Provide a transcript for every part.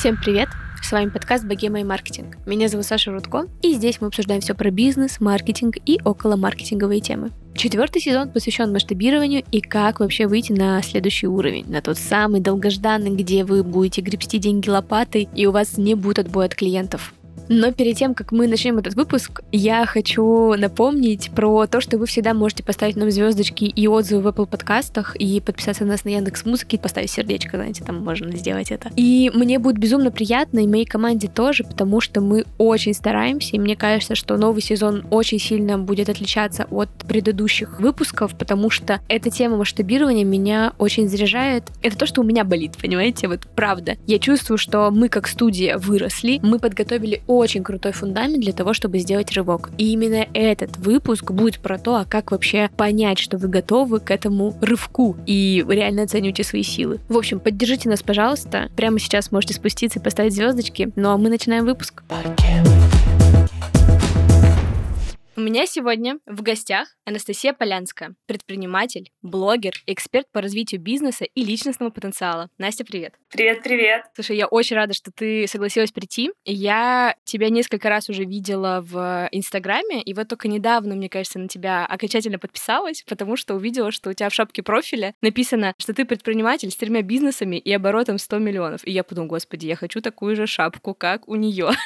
Всем привет! С вами подкаст «Богема и маркетинг». Меня зовут Саша Рудко, и здесь мы обсуждаем все про бизнес, маркетинг и около маркетинговые темы. Четвертый сезон посвящен масштабированию и как вообще выйти на следующий уровень, на тот самый долгожданный, где вы будете гребсти деньги лопатой, и у вас не будет отбоя от клиентов. Но перед тем, как мы начнем этот выпуск, я хочу напомнить про то, что вы всегда можете поставить нам звездочки и отзывы в Apple подкастах и подписаться на нас на Яндекс Музыки, поставить сердечко, знаете, там можно сделать это. И мне будет безумно приятно, и моей команде тоже, потому что мы очень стараемся, и мне кажется, что новый сезон очень сильно будет отличаться от предыдущих выпусков, потому что эта тема масштабирования меня очень заряжает. Это то, что у меня болит, понимаете? Вот правда. Я чувствую, что мы как студия выросли, мы подготовили очень крутой фундамент для того, чтобы сделать рывок. И именно этот выпуск будет про то, а как вообще понять, что вы готовы к этому рывку и реально оцениваете свои силы. В общем, поддержите нас, пожалуйста. Прямо сейчас можете спуститься и поставить звездочки. Ну а мы начинаем выпуск. Podcast. У меня сегодня в гостях Анастасия Полянская, предприниматель, блогер, эксперт по развитию бизнеса и личностного потенциала. Настя, привет. Привет, привет. Слушай, я очень рада, что ты согласилась прийти. Я тебя несколько раз уже видела в Инстаграме, и вот только недавно, мне кажется, на тебя окончательно подписалась, потому что увидела, что у тебя в шапке профиля написано, что ты предприниматель с тремя бизнесами и оборотом 100 миллионов. И я подумала, господи, я хочу такую же шапку, как у нее.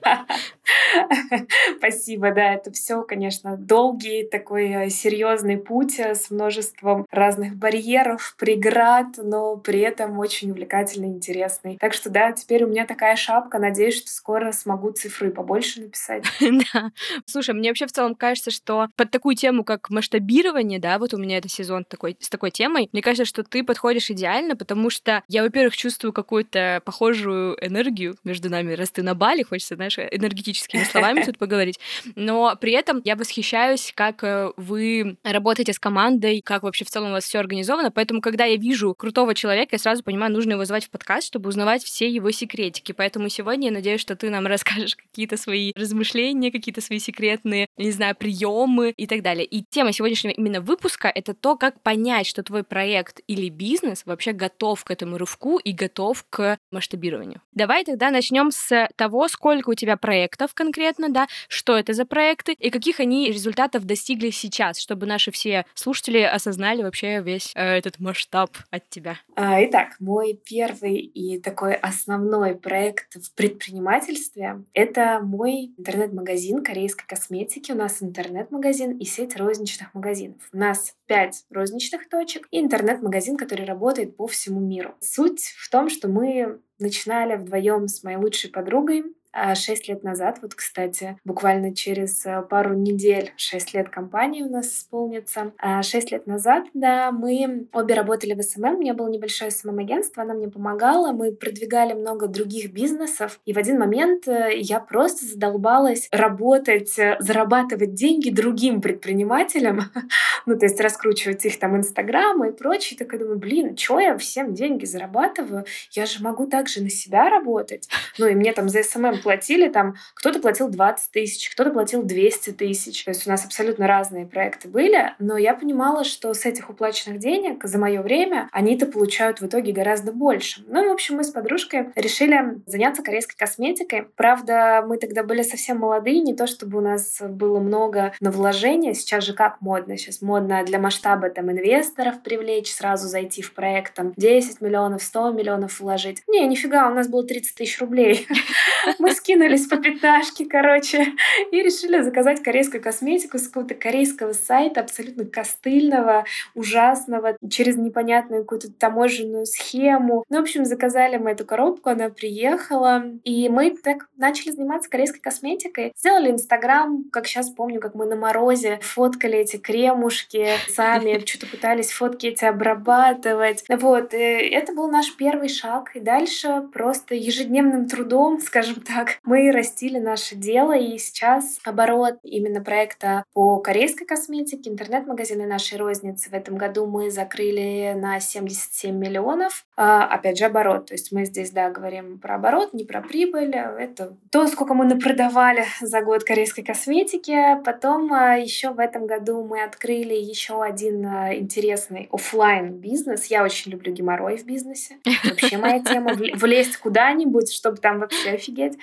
Спасибо, да, это все, конечно, долгий такой э, серьезный путь э, с множеством разных барьеров, преград, но при этом очень увлекательный, интересный. Так что да, теперь у меня такая шапка. Надеюсь, что скоро смогу цифры побольше написать. Да. Слушай, мне вообще в целом кажется, что под такую тему, как масштабирование, да, вот у меня это сезон такой, с такой темой, мне кажется, что ты подходишь идеально, потому что я, во-первых, чувствую какую-то похожую энергию между нами, раз ты на Бали, хочется, знаешь, энергетическими словами тут поговорить. Но при этом я восхищаюсь, как э, вы работаете с командой, как вообще в целом у вас все организовано. Поэтому, когда я вижу крутого человека, я сразу понимаю, нужно его звать в подкаст, чтобы узнавать все его секретики. Поэтому сегодня я надеюсь, что ты нам расскажешь какие-то свои размышления, какие-то свои секретные, не знаю, приемы и так далее. И тема сегодняшнего именно выпуска — это то, как понять, что твой проект или бизнес вообще готов к этому рывку и готов к масштабированию. Давай тогда начнем с того, сколько у тебя проектов конкретно, да, что это за проекты и каких они результатов достигли сейчас, чтобы наши все слушатели осознали вообще весь э, этот масштаб от тебя. А, итак, мой первый и такой основной проект в предпринимательстве — это мой интернет-магазин корейской косметики. У нас интернет-магазин и сеть розничных магазинов. У нас пять розничных точек и интернет-магазин, который работает по всему миру. Суть в том, что мы начинали вдвоем с моей лучшей подругой а, шесть лет назад, вот, кстати, буквально через э, пару недель шесть лет компании у нас исполнится. А, шесть лет назад, да, мы обе работали в SMM, у меня было небольшое SMM-агентство, она мне помогала, мы продвигали много других бизнесов, и в один момент э, я просто задолбалась работать, э, зарабатывать деньги другим предпринимателям, ну, то есть раскручивать их там Инстаграм и прочее. Так я думаю, блин, что я всем деньги зарабатываю? Я же могу также на себя работать. Ну, и мне там за SMM платили, там кто-то платил 20 тысяч, кто-то платил 200 тысяч. То есть у нас абсолютно разные проекты были, но я понимала, что с этих уплаченных денег за мое время они-то получают в итоге гораздо больше. Ну в общем, мы с подружкой решили заняться корейской косметикой. Правда, мы тогда были совсем молодые, не то чтобы у нас было много на вложения. Сейчас же как модно? Сейчас модно для масштаба там инвесторов привлечь, сразу зайти в проект, там 10 миллионов, 100 миллионов вложить. Не, нифига, у нас было 30 тысяч рублей. Мы мы скинулись по пятнашке, короче, и решили заказать корейскую косметику с какого-то корейского сайта, абсолютно костыльного, ужасного, через непонятную какую-то таможенную схему. Ну, в общем, заказали мы эту коробку, она приехала, и мы так начали заниматься корейской косметикой. Сделали Инстаграм, как сейчас помню, как мы на морозе фоткали эти кремушки сами, что-то пытались фотки эти обрабатывать. Вот, и это был наш первый шаг. И дальше просто ежедневным трудом, скажем так, так. Мы растили наше дело, и сейчас оборот именно проекта по корейской косметике, интернет-магазины нашей розницы в этом году мы закрыли на 77 миллионов. А, опять же, оборот. То есть мы здесь, да, говорим про оборот, не про прибыль. Это то, сколько мы напродавали за год корейской косметики. Потом а, еще в этом году мы открыли еще один а, интересный офлайн бизнес. Я очень люблю геморрой в бизнесе. Вообще моя тема. Влезть куда-нибудь, чтобы там вообще офигеть.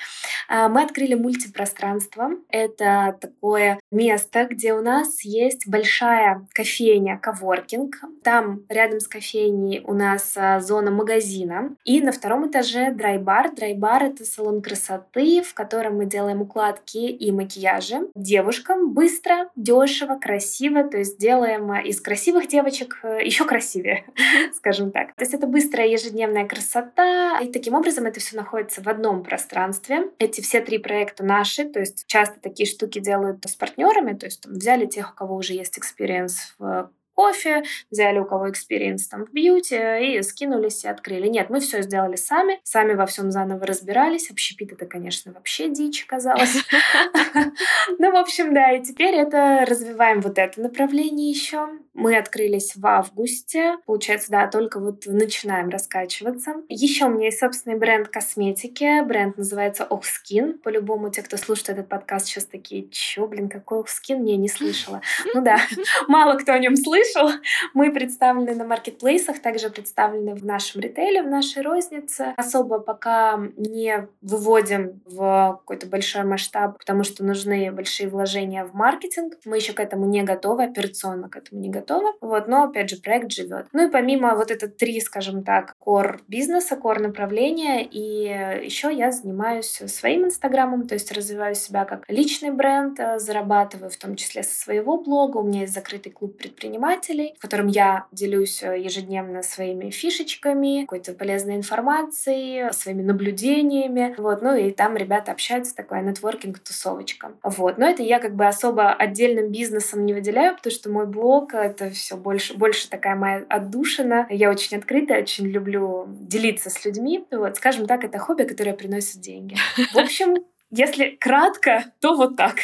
А, мы открыли мультипространство. Это такое место, где у нас есть большая кофейня, коворкинг. Там рядом с кофейней у нас а, зона магазина. И на втором этаже dry bar. Dry bar — это салон красоты, в котором мы делаем укладки и макияжи девушкам быстро, дешево, красиво. То есть делаем из красивых девочек еще красивее, скажем так. То есть это быстрая ежедневная красота. И таким образом это все находится в одном пространстве. Эти все три проекта наши, то есть часто такие штуки делают с партнерами, то есть там, взяли тех, у кого уже есть experience в кофе, взяли у кого experience там в beauty и скинулись и открыли. Нет, мы все сделали сами, сами во всем заново разбирались. Общепит это, конечно, вообще дичь казалось. Ну, в общем, да, и теперь это развиваем вот это направление еще. Мы открылись в августе. Получается, да, только вот начинаем раскачиваться. Еще у меня есть собственный бренд косметики. Бренд называется Oh Skin. По-любому, те, кто слушает этот подкаст, сейчас такие, чё, блин, какой Oh Skin? Не, не слышала. Ну да, мало кто о нем слышал. Мы представлены на маркетплейсах, также представлены в нашем ритейле, в нашей рознице. Особо пока не выводим в какой-то большой масштаб, потому что нужны большие вложения в маркетинг. Мы еще к этому не готовы, операционно к этому не готовы. Вот, но, опять же, проект живет. Ну и помимо вот это три, скажем так, кор бизнеса, кор направления, и еще я занимаюсь своим инстаграмом, то есть развиваю себя как личный бренд, э, зарабатываю в том числе со своего блога. У меня есть закрытый клуб предпринимателей, в котором я делюсь э, ежедневно своими фишечками, какой-то полезной информацией, своими наблюдениями. Вот, ну и там ребята общаются, такая нетворкинг-тусовочка. Вот, но это я как бы особо отдельным бизнесом не выделяю, потому что мой блог — это все больше, больше такая моя отдушина. Я очень открытая, очень люблю делиться с людьми. Вот, скажем так, это хобби, которое приносит деньги. В общем, если кратко, то вот так.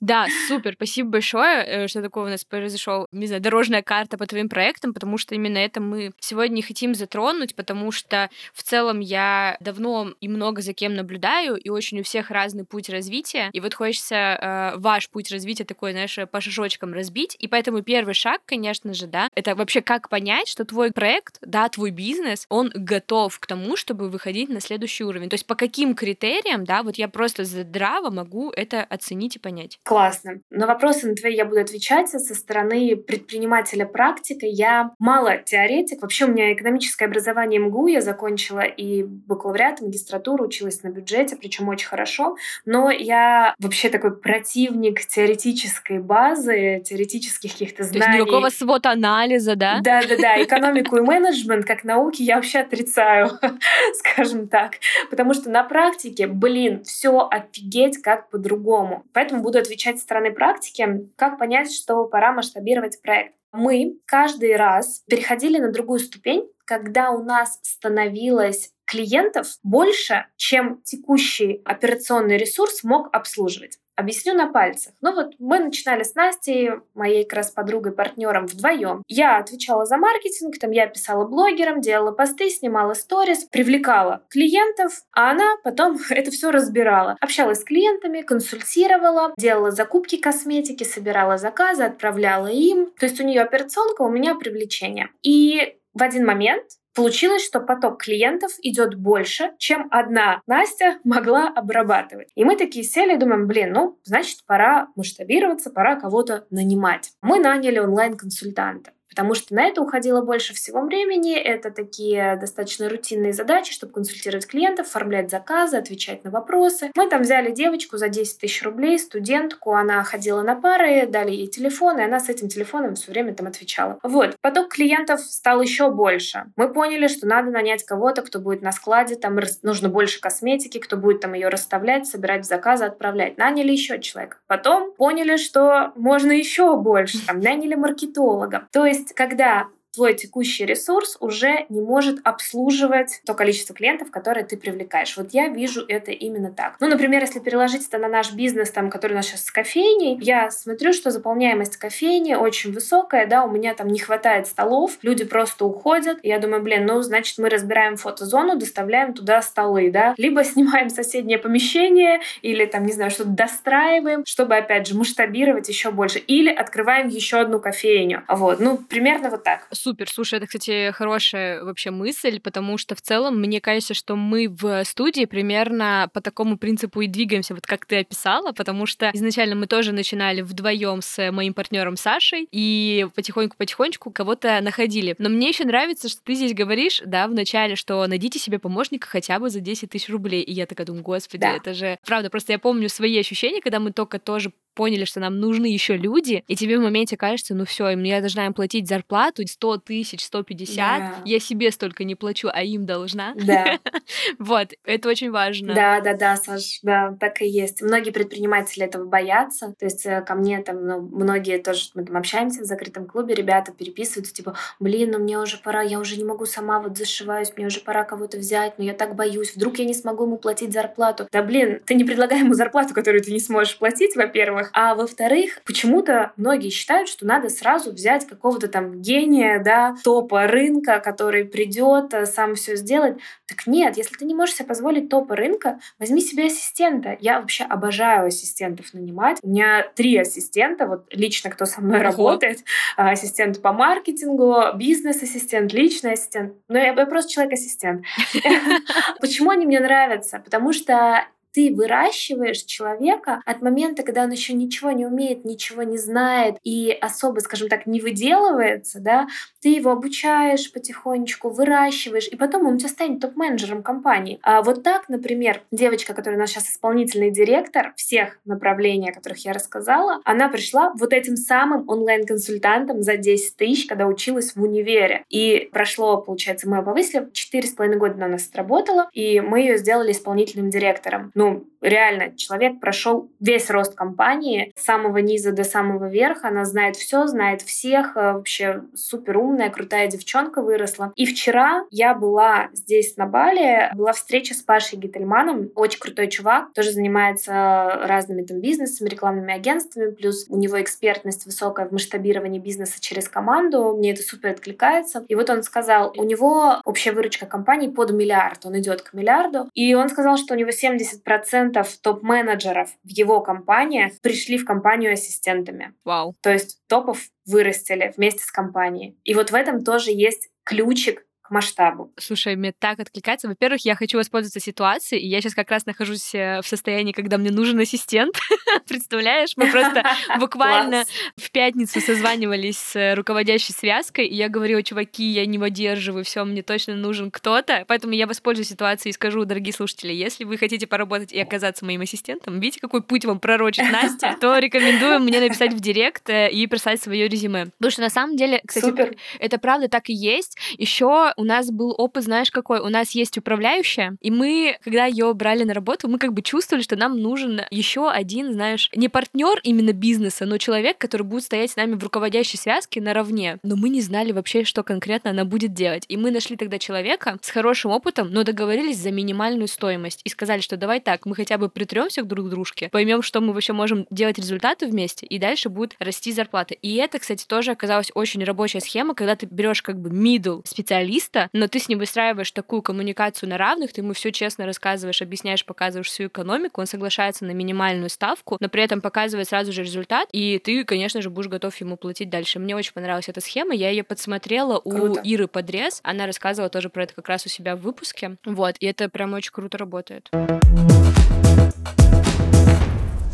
Да, супер, спасибо большое, э, что такое у нас произошел, не знаю, дорожная карта по твоим проектам, потому что именно это мы сегодня хотим затронуть, потому что в целом я давно и много за кем наблюдаю, и очень у всех разный путь развития, и вот хочется э, ваш путь развития такой, знаешь, по шажочкам разбить, и поэтому первый шаг, конечно же, да, это вообще как понять, что твой проект, да, твой бизнес, он готов к тому, чтобы выходить на следующий уровень, то есть по каким критериям, да, вот я просто здраво могу это оценить и понять. Классно. На вопросы на твои я буду отвечать со стороны предпринимателя практика. Я мало теоретик. Вообще у меня экономическое образование МГУ. Я закончила и бакалавриат, и магистратуру, училась на бюджете, причем очень хорошо. Но я вообще такой противник теоретической базы, теоретических каких-то знаний. То есть никакого свод-анализа, да? Да-да-да. Экономику и менеджмент как науки я вообще отрицаю, скажем так. Потому что на практике, блин, все офигеть как по-другому. Поэтому буду отвечать со стороны практики, как понять, что пора масштабировать проект. Мы каждый раз переходили на другую ступень, когда у нас становилось клиентов больше, чем текущий операционный ресурс мог обслуживать. Объясню на пальцах. Ну вот мы начинали с Настей, моей как раз подругой, партнером вдвоем. Я отвечала за маркетинг, там я писала блогерам, делала посты, снимала сторис, привлекала клиентов, а она потом это все разбирала. Общалась с клиентами, консультировала, делала закупки косметики, собирала заказы, отправляла им. То есть у нее операционка, у меня привлечение. И в один момент Получилось, что поток клиентов идет больше, чем одна Настя могла обрабатывать. И мы такие сели и думаем, блин, ну, значит, пора масштабироваться, пора кого-то нанимать. Мы наняли онлайн-консультанта потому что на это уходило больше всего времени. Это такие достаточно рутинные задачи, чтобы консультировать клиентов, оформлять заказы, отвечать на вопросы. Мы там взяли девочку за 10 тысяч рублей, студентку, она ходила на пары, дали ей телефон, и она с этим телефоном все время там отвечала. Вот, поток клиентов стал еще больше. Мы поняли, что надо нанять кого-то, кто будет на складе, там нужно больше косметики, кто будет там ее расставлять, собирать заказы, отправлять. Наняли еще человека. Потом поняли, что можно еще больше, там наняли маркетолога. То есть есть, когда твой текущий ресурс уже не может обслуживать то количество клиентов, которые ты привлекаешь. Вот я вижу это именно так. Ну, например, если переложить это на наш бизнес, там, который у нас сейчас с кофейней, я смотрю, что заполняемость кофейни очень высокая, да, у меня там не хватает столов, люди просто уходят. Я думаю, блин, ну, значит, мы разбираем фотозону, доставляем туда столы, да, либо снимаем соседнее помещение, или там, не знаю, что-то достраиваем, чтобы, опять же, масштабировать еще больше, или открываем еще одну кофейню. Вот, ну, примерно вот так. Супер, слушай, это, кстати, хорошая вообще мысль, потому что в целом мне кажется, что мы в студии примерно по такому принципу и двигаемся, вот как ты описала, потому что изначально мы тоже начинали вдвоем с моим партнером Сашей и потихоньку-потихонечку кого-то находили. Но мне еще нравится, что ты здесь говоришь, да, в начале, что найдите себе помощника хотя бы за 10 тысяч рублей. И я такая думаю, господи, да. это же... Правда, просто я помню свои ощущения, когда мы только тоже поняли, что нам нужны еще люди, и тебе в моменте кажется, ну все, я должна им платить зарплату 100 тысяч, 150, да. я себе столько не плачу, а им должна. Да. вот, это очень важно. Да, да, да, Саш, да, так и есть. Многие предприниматели этого боятся, то есть э, ко мне там, ну, многие тоже, мы там общаемся в закрытом клубе, ребята переписываются, типа, блин, ну мне уже пора, я уже не могу сама вот зашиваюсь, мне уже пора кого-то взять, но я так боюсь, вдруг я не смогу ему платить зарплату. Да блин, ты не предлагай ему зарплату, которую ты не сможешь платить, во-первых, во-первых. А во-вторых, почему-то многие считают, что надо сразу взять какого-то там гения, да, топа рынка, который придет, э, сам все сделать. Так нет, если ты не можешь себе позволить топа рынка, возьми себе ассистента. Я вообще обожаю ассистентов нанимать. У меня три ассистента, вот лично кто со мной работает. А, ассистент по маркетингу, бизнес-ассистент, личный ассистент. Но я, я просто человек-ассистент. Почему они мне нравятся? Потому что ты выращиваешь человека от момента, когда он еще ничего не умеет, ничего не знает и особо, скажем так, не выделывается, да, ты его обучаешь потихонечку, выращиваешь, и потом он у тебя станет топ-менеджером компании. А вот так, например, девочка, которая у нас сейчас исполнительный директор всех направлений, о которых я рассказала, она пришла вот этим самым онлайн-консультантом за 10 тысяч, когда училась в универе. И прошло, получается, мы ее повысили, 4,5 года она у нас отработала, и мы ее сделали исполнительным директором ну, реально, человек прошел весь рост компании с самого низа до самого верха. Она знает все, знает всех. Э, вообще супер умная, крутая девчонка выросла. И вчера я была здесь на Бали, была встреча с Пашей Гительманом. Очень крутой чувак, тоже занимается разными там бизнесами, рекламными агентствами, плюс у него экспертность высокая в масштабировании бизнеса через команду. Мне это супер откликается. И вот он сказал, у него общая выручка компании под миллиард, он идет к миллиарду. И он сказал, что у него 70 10% топ-менеджеров в его компаниях пришли в компанию ассистентами. Вау. То есть топов вырастили вместе с компанией. И вот в этом тоже есть ключик масштабу. Слушай, мне так откликается. Во-первых, я хочу воспользоваться ситуацией, и я сейчас как раз нахожусь э, в состоянии, когда мне нужен ассистент. Представляешь? Мы просто буквально в пятницу созванивались с руководящей связкой, и я говорю, чуваки, я не выдерживаю, все, мне точно нужен кто-то. Поэтому я воспользуюсь ситуацией и скажу, дорогие слушатели, если вы хотите поработать и оказаться моим ассистентом, видите, какой путь вам пророчит Настя, то рекомендую мне написать в директ э, и прислать свое резюме. Потому что на самом деле, кстати, Супер. это правда так и есть. Еще у нас был опыт, знаешь, какой? У нас есть управляющая, и мы, когда ее брали на работу, мы как бы чувствовали, что нам нужен еще один, знаешь, не партнер именно бизнеса, но человек, который будет стоять с нами в руководящей связке наравне. Но мы не знали вообще, что конкретно она будет делать. И мы нашли тогда человека с хорошим опытом, но договорились за минимальную стоимость и сказали, что давай так, мы хотя бы притремся друг дружке, поймем, что мы вообще можем делать результаты вместе, и дальше будет расти зарплата. И это, кстати, тоже оказалась очень рабочая схема, когда ты берешь как бы middle специалист специалиста, но ты с ним выстраиваешь такую коммуникацию на равных, ты ему все честно рассказываешь, объясняешь, показываешь всю экономику, он соглашается на минимальную ставку, но при этом показывает сразу же результат, и ты, конечно же, будешь готов ему платить дальше. Мне очень понравилась эта схема, я ее подсмотрела круто. у Иры Подрез, она рассказывала тоже про это как раз у себя в выпуске, вот, и это прям очень круто работает.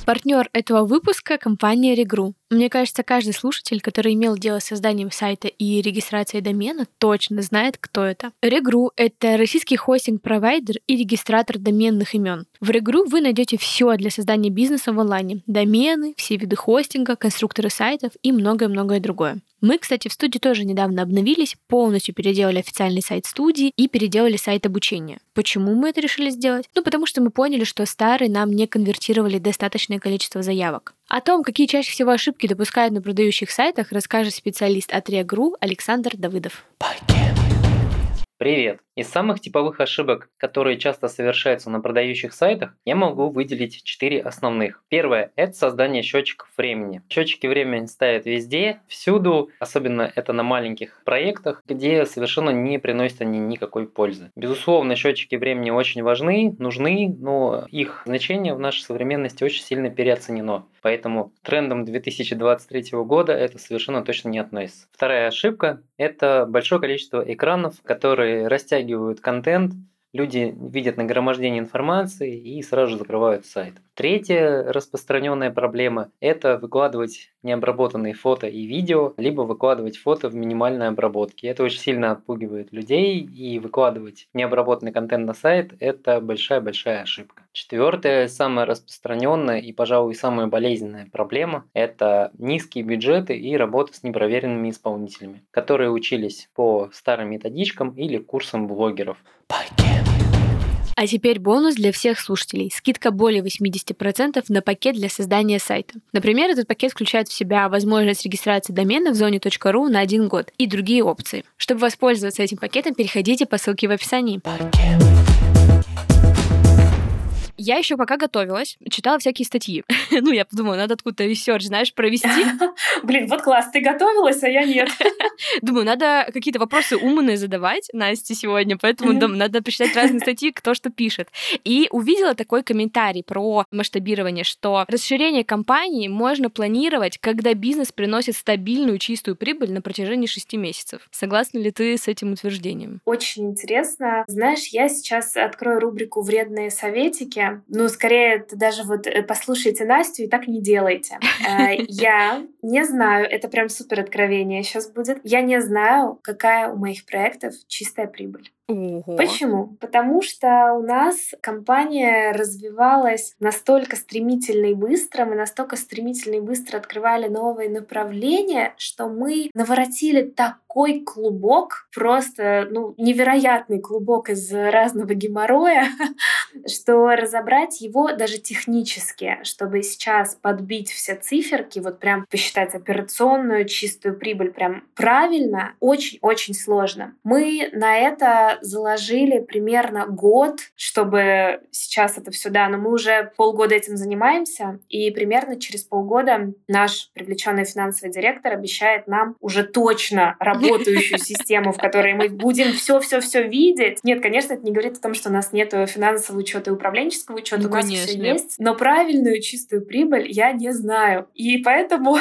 Партнер этого выпуска — компания Regru. Мне кажется, каждый слушатель, который имел дело с созданием сайта и регистрацией домена, точно знает, кто это. Regru — это российский хостинг-провайдер и регистратор доменных имен. В Regru вы найдете все для создания бизнеса в онлайне. Домены, все виды хостинга, конструкторы сайтов и многое-многое другое. Мы, кстати, в студии тоже недавно обновились, полностью переделали официальный сайт студии и переделали сайт обучения. Почему мы это решили сделать? Ну, потому что мы поняли, что старый нам не конвертировали достаточное количество заявок. О том, какие чаще всего ошибки допускают на продающих сайтах, расскажет специалист от Реагру Александр Давыдов. Привет! Из самых типовых ошибок, которые часто совершаются на продающих сайтах, я могу выделить четыре основных. Первое – это создание счетчиков времени. Счетчики времени ставят везде, всюду, особенно это на маленьких проектах, где совершенно не приносят они никакой пользы. Безусловно, счетчики времени очень важны, нужны, но их значение в нашей современности очень сильно переоценено. Поэтому трендом 2023 года это совершенно точно не относится. Вторая ошибка – это большое количество экранов, которые растягивают растягивают контент, люди видят нагромождение информации и сразу же закрывают сайт. Третья распространенная проблема – это выкладывать необработанные фото и видео, либо выкладывать фото в минимальной обработке. Это очень сильно отпугивает людей, и выкладывать необработанный контент на сайт – это большая-большая ошибка. Четвертая, самая распространенная и, пожалуй, самая болезненная проблема – это низкие бюджеты и работа с непроверенными исполнителями, которые учились по старым методичкам или курсам блогеров. А теперь бонус для всех слушателей. Скидка более 80% на пакет для создания сайта. Например, этот пакет включает в себя возможность регистрации домена в зоне .ru на один год и другие опции. Чтобы воспользоваться этим пакетом, переходите по ссылке в описании. Я еще пока готовилась, читала всякие статьи. ну, я подумала, надо откуда-то research, знаешь, провести. Блин, вот класс, ты готовилась, а я нет. Думаю, надо какие-то вопросы умные задавать Насте сегодня, поэтому надо почитать разные статьи, кто что пишет. И увидела такой комментарий про масштабирование, что расширение компании можно планировать, когда бизнес приносит стабильную чистую прибыль на протяжении шести месяцев. Согласна ли ты с этим утверждением? Очень интересно. Знаешь, я сейчас открою рубрику «Вредные советики», ну, скорее, даже вот э, послушайте Настю и так не делайте. Э, я не знаю, это прям супер откровение сейчас будет. Я не знаю, какая у моих проектов чистая прибыль. Ого. Почему? Потому что у нас компания развивалась настолько стремительно и быстро, мы настолько стремительно и быстро открывали новые направления, что мы наворотили такой клубок, просто ну, невероятный клубок из разного геморроя, что разобрать его даже технически, чтобы сейчас подбить все циферки, вот прям посчитать операционную чистую прибыль прям правильно, очень-очень сложно. Мы на это заложили примерно год, чтобы сейчас это все, да, но мы уже полгода этим занимаемся, и примерно через полгода наш привлеченный финансовый директор обещает нам уже точно работающую систему, в которой мы будем все-все-все видеть. Нет, конечно, это не говорит о том, что у нас нет финансового учета и управленческого учета, ну, у нас все есть, но правильную чистую прибыль я не знаю. И поэтому,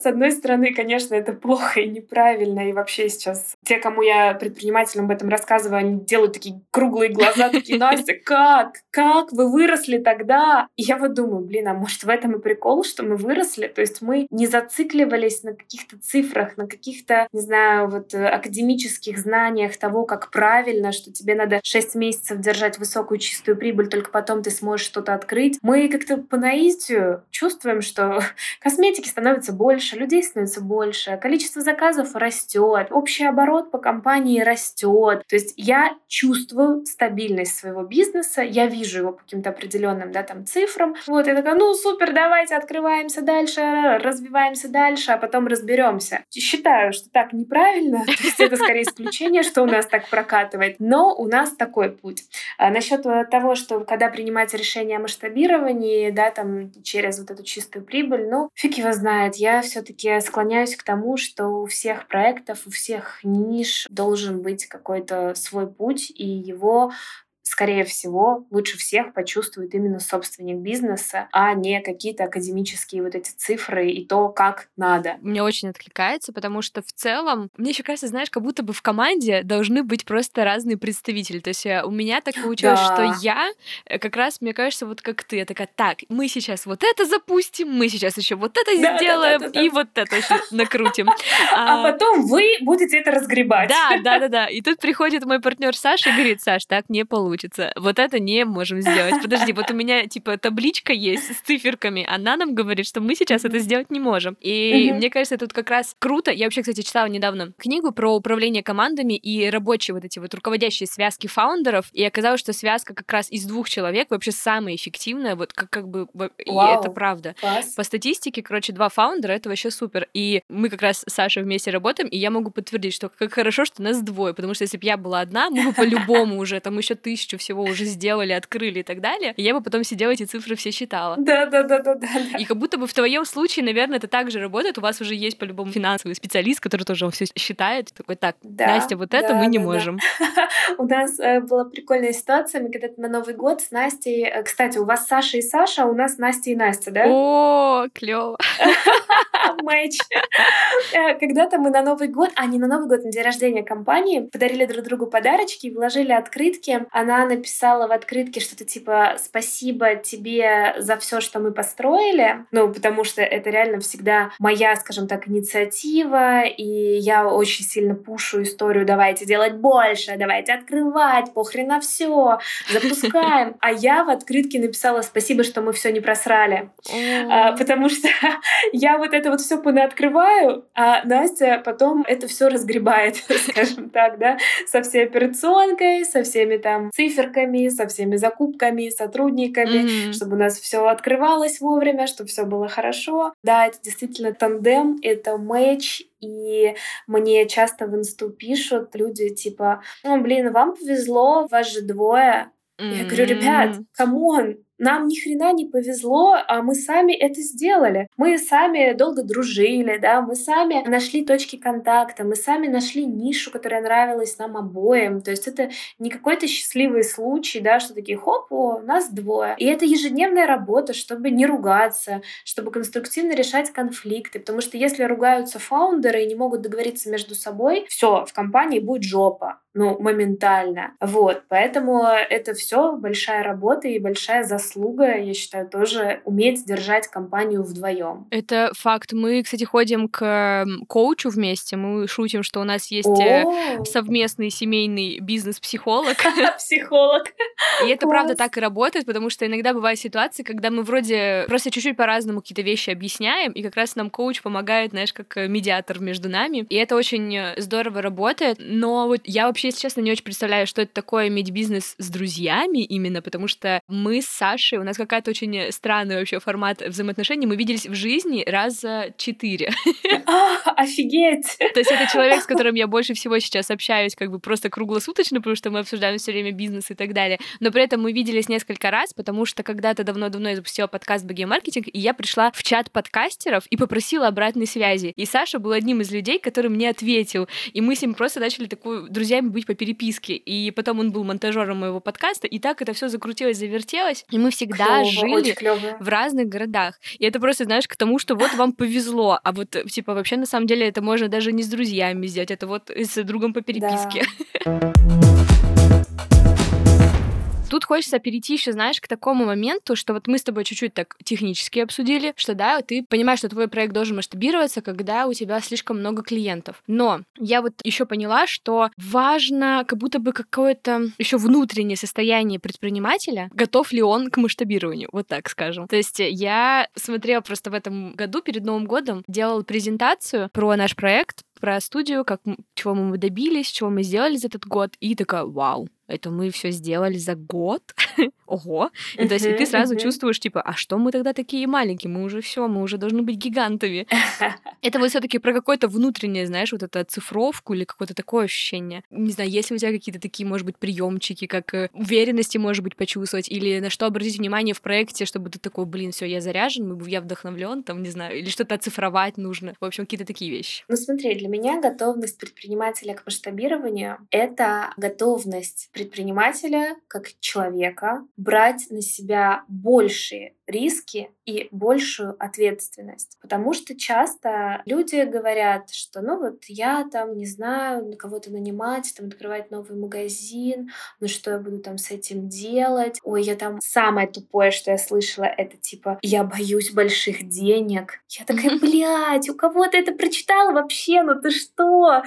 с одной стороны, конечно, это плохо и неправильно, и вообще сейчас те, кому я предпринимателям об этом рассказываю, рассказываю, они делают такие круглые глаза, такие, Настя, как? Как вы выросли тогда? И я вот думаю, блин, а может в этом и прикол, что мы выросли? То есть мы не зацикливались на каких-то цифрах, на каких-то, не знаю, вот э, академических знаниях того, как правильно, что тебе надо 6 месяцев держать высокую чистую прибыль, только потом ты сможешь что-то открыть. Мы как-то по наитию чувствуем, что косметики становится больше, людей становится больше, количество заказов растет, общий оборот по компании растет. То есть я чувствую стабильность своего бизнеса, я вижу его по каким-то определенным да, там, цифрам. Вот я такая, ну супер, давайте открываемся дальше, развиваемся дальше, а потом разберемся. Считаю, что так неправильно, то есть это скорее исключение, что у нас так прокатывает, но у нас такой путь. А насчет того, что когда принимать решение о масштабировании, да, там через вот эту чистую прибыль, ну, фиг его знает, я все-таки склоняюсь к тому, что у всех проектов, у всех ниш должен быть какой-то свой путь, и его скорее всего, лучше всех почувствует именно собственник бизнеса, а не какие-то академические вот эти цифры и то, как надо. Мне очень откликается, потому что в целом, мне еще кажется, знаешь, как будто бы в команде должны быть просто разные представители. То есть э, у меня так получилось, да. что я э, как раз, мне кажется, вот как ты, я такая, так, мы сейчас вот это запустим, мы сейчас еще вот это да, сделаем, да, да, да, и вот это еще накрутим. А, а потом вы будете это разгребать. Да, да, да, да. И тут приходит мой партнер Саша и говорит, Саш, так не получится месяца. Вот это не можем сделать. Подожди, вот у меня типа табличка есть с циферками, она нам говорит, что мы сейчас это сделать не можем. И мне кажется, тут как раз круто. Я вообще, кстати, читала недавно книгу про управление командами и рабочие вот эти вот руководящие связки фаундеров, и оказалось, что связка как раз из двух человек вообще самая эффективная, вот как, как бы, и это правда. Класс. По статистике, короче, два фаундера — это вообще супер. И мы как раз с Сашей вместе работаем, и я могу подтвердить, что как хорошо, что нас двое, потому что если бы я была одна, мы бы по-любому уже там еще тысячу всего уже сделали, открыли и так далее, и я бы потом сидела эти цифры все считала. Да, да, да, да, да. И как будто бы в твоем случае, наверное, это также работает. У вас уже есть по-любому финансовый специалист, который тоже все считает. Такой, так, Да, Настя, вот это да, мы не да, да. можем. У нас э, была прикольная ситуация. Мы когда-то на Новый год с Настей... э, Кстати, у вас Саша и Саша, а у нас Настя и Настя, да? О, клево. Мэч. Э, Когда-то мы на Новый год, а не на Новый год, на день рождения компании, подарили друг другу подарочки и вложили открытки. Она написала в открытке что-то типа «Спасибо тебе за все, что мы построили». Ну, потому что это реально всегда моя, скажем так, инициатива, и я очень сильно пушу историю «давайте делать больше, давайте открывать, похрен на все, запускаем». А я в открытке написала «Спасибо, что мы все не просрали». А, потому что я вот это вот все понаоткрываю, а Настя потом это все разгребает, скажем так, да, со всей операционкой, со всеми там циферками, со всеми закупками, сотрудниками, Мгм. чтобы у нас все открывалось вовремя, чтобы все было хорошо. Да, это действительно тандем, это матч, и мне часто в инсту пишут люди типа, ну, блин, вам повезло, вас же двое, я говорю, ребят, come on, нам ни хрена не повезло, а мы сами это сделали. Мы сами долго дружили, да, мы сами нашли точки контакта, мы сами нашли нишу, которая нравилась нам обоим. То есть это не какой-то счастливый случай, да, что такие, хоп, о, нас двое. И это ежедневная работа, чтобы не ругаться, чтобы конструктивно решать конфликты. Потому что если ругаются фаундеры и не могут договориться между собой, все, в компании будет жопа ну, моментально. Вот, поэтому это все большая работа и большая заслуга, я считаю, тоже уметь держать компанию вдвоем. Это факт. Мы, кстати, ходим к коучу вместе. Мы шутим, что у нас есть э, О, совместный семейный бизнес-психолог. психолог. И это правда так и работает, потому что иногда бывают ситуации, когда мы вроде просто чуть-чуть по-разному какие-то вещи объясняем, и как раз нам коуч помогает, знаешь, как э, медиатор между нами. И это очень э, здорово работает. Но вот я вообще, если честно, не очень представляю, что это такое иметь бизнес с друзьями именно, потому что мы с Сашей, у нас какая-то очень э, странный вообще формат взаимоотношений. Мы виделись в жизни раза четыре. А, офигеть! То есть это человек, с которым я больше всего сейчас общаюсь как бы просто круглосуточно, потому что мы обсуждаем все время бизнес и так далее. Но при этом мы виделись несколько раз, потому что когда-то давно-давно я запустила подкаст «БГ Маркетинг», и я пришла в чат подкастеров и попросила обратной связи. И Саша был одним из людей, который мне ответил. И мы с ним просто начали такой друзьями быть по переписке. И потом он был монтажером моего подкаста, и так это все закрутилось, завертелось. И мы всегда Клёво, жили в разных городах. И это просто, знаешь, к тому, что вот вам повезло, а вот, э, типа, вообще, на самом деле, это можно даже не с друзьями сделать, это вот с другом по переписке. Тут хочется перейти еще, знаешь, к такому моменту, что вот мы с тобой чуть-чуть так технически обсудили, что да, ты понимаешь, что твой проект должен масштабироваться, когда у тебя слишком много клиентов. Но я вот еще поняла, что важно как будто бы какое-то еще внутреннее состояние предпринимателя, готов ли он к масштабированию, вот так скажем. То есть я смотрела просто в этом году перед Новым годом, делала презентацию про наш проект, про студию, как чего мы добились, чего мы сделали за этот год, и такая, вау, это мы все сделали за год. Ого. И, то есть и ты сразу чувствуешь, типа, а что мы тогда такие маленькие? Мы уже все, мы уже должны быть гигантами. Это вот все-таки про какое-то внутреннее, знаешь, вот это цифровку или какое-то такое ощущение. Не знаю, есть ли у тебя какие-то такие, может быть, приемчики, как э, уверенности, может быть, почувствовать, или на что обратить внимание в проекте, чтобы ты такой, блин, все, я заряжен, я вдохновлен, там, не знаю, или что-то оцифровать нужно. В общем, какие-то такие вещи. Ну смотри, для меня готовность предпринимателя к масштабированию — это готовность предпринимателя как человека брать на себя большие риски и большую ответственность. Потому что часто люди говорят, что ну вот я там не знаю, на кого-то нанимать, там открывать новый магазин, ну что я буду там с этим делать? Ой, я там самое тупое, что я слышала, это типа я боюсь больших денег. Я такая, блядь, у кого ты это прочитала вообще? Ну ты что?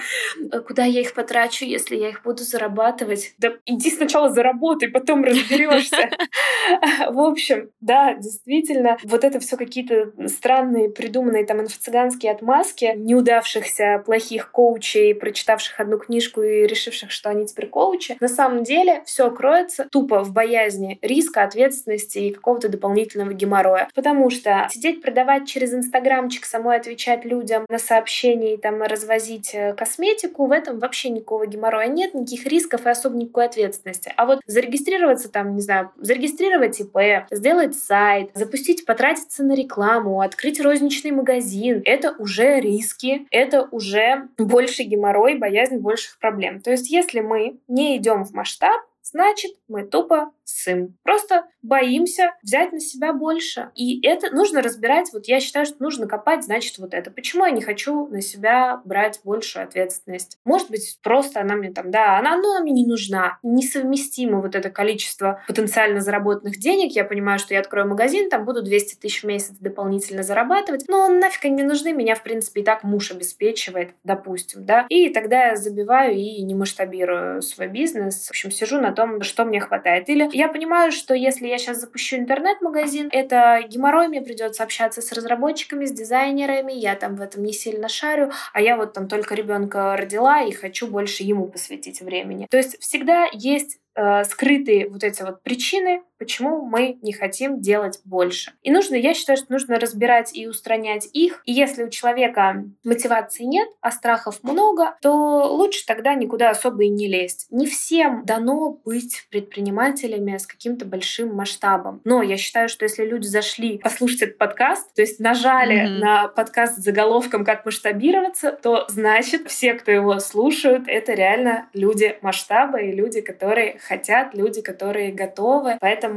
Э, куда я их потрачу, если я их буду зарабатывать? Да иди сначала заработай, потом разберешься. В общем, да, действительно, вот это все какие-то странные, придуманные там инфо-цыганские отмазки неудавшихся плохих коучей, прочитавших одну книжку и решивших, что они теперь коучи. На самом деле все кроется тупо в боязни риска, ответственности и какого-то дополнительного геморроя. Потому что сидеть, продавать через инстаграмчик, самой отвечать людям на сообщения и там развозить э, косметику, в этом вообще никакого геморроя нет, никаких рисков и особо никакой ответственности. А вот зарегистрироваться там, не знаю, зарегистрировать ИП, сделать сайт, запустить, потратиться на рекламу, открыть розничный магазин, это уже риски, это уже больше геморрой, боязнь больших проблем. То есть если мы не идем в масштаб, значит мы тупо сын. Просто боимся взять на себя больше. И это нужно разбирать. Вот я считаю, что нужно копать, значит, вот это. Почему я не хочу на себя брать большую ответственность? Может быть, просто она мне там, да, она, ну, она мне не нужна. Несовместимо вот это количество потенциально заработанных денег. Я понимаю, что я открою магазин, там буду 200 тысяч в месяц дополнительно зарабатывать. Но нафиг они нужны. Меня, в принципе, и так муж обеспечивает, допустим, да. И тогда я забиваю и не масштабирую свой бизнес. В общем, сижу на том, что мне хватает. Или я понимаю, что если я сейчас запущу интернет-магазин, это геморрой, мне придется общаться с разработчиками, с дизайнерами, я там в этом не сильно шарю, а я вот там только ребенка родила и хочу больше ему посвятить времени. То есть всегда есть э, скрытые вот эти вот причины, почему мы не хотим делать больше. И нужно, я считаю, что нужно разбирать и устранять их. И если у человека мотивации нет, а страхов много, то лучше тогда никуда особо и не лезть. Не всем дано быть предпринимателями с каким-то большим масштабом. Но я считаю, что если люди зашли послушать этот подкаст, то есть нажали mm-hmm. на подкаст с заголовком «Как масштабироваться», то значит все, кто его слушают, это реально люди масштаба и люди, которые хотят, люди, которые готовы. Поэтому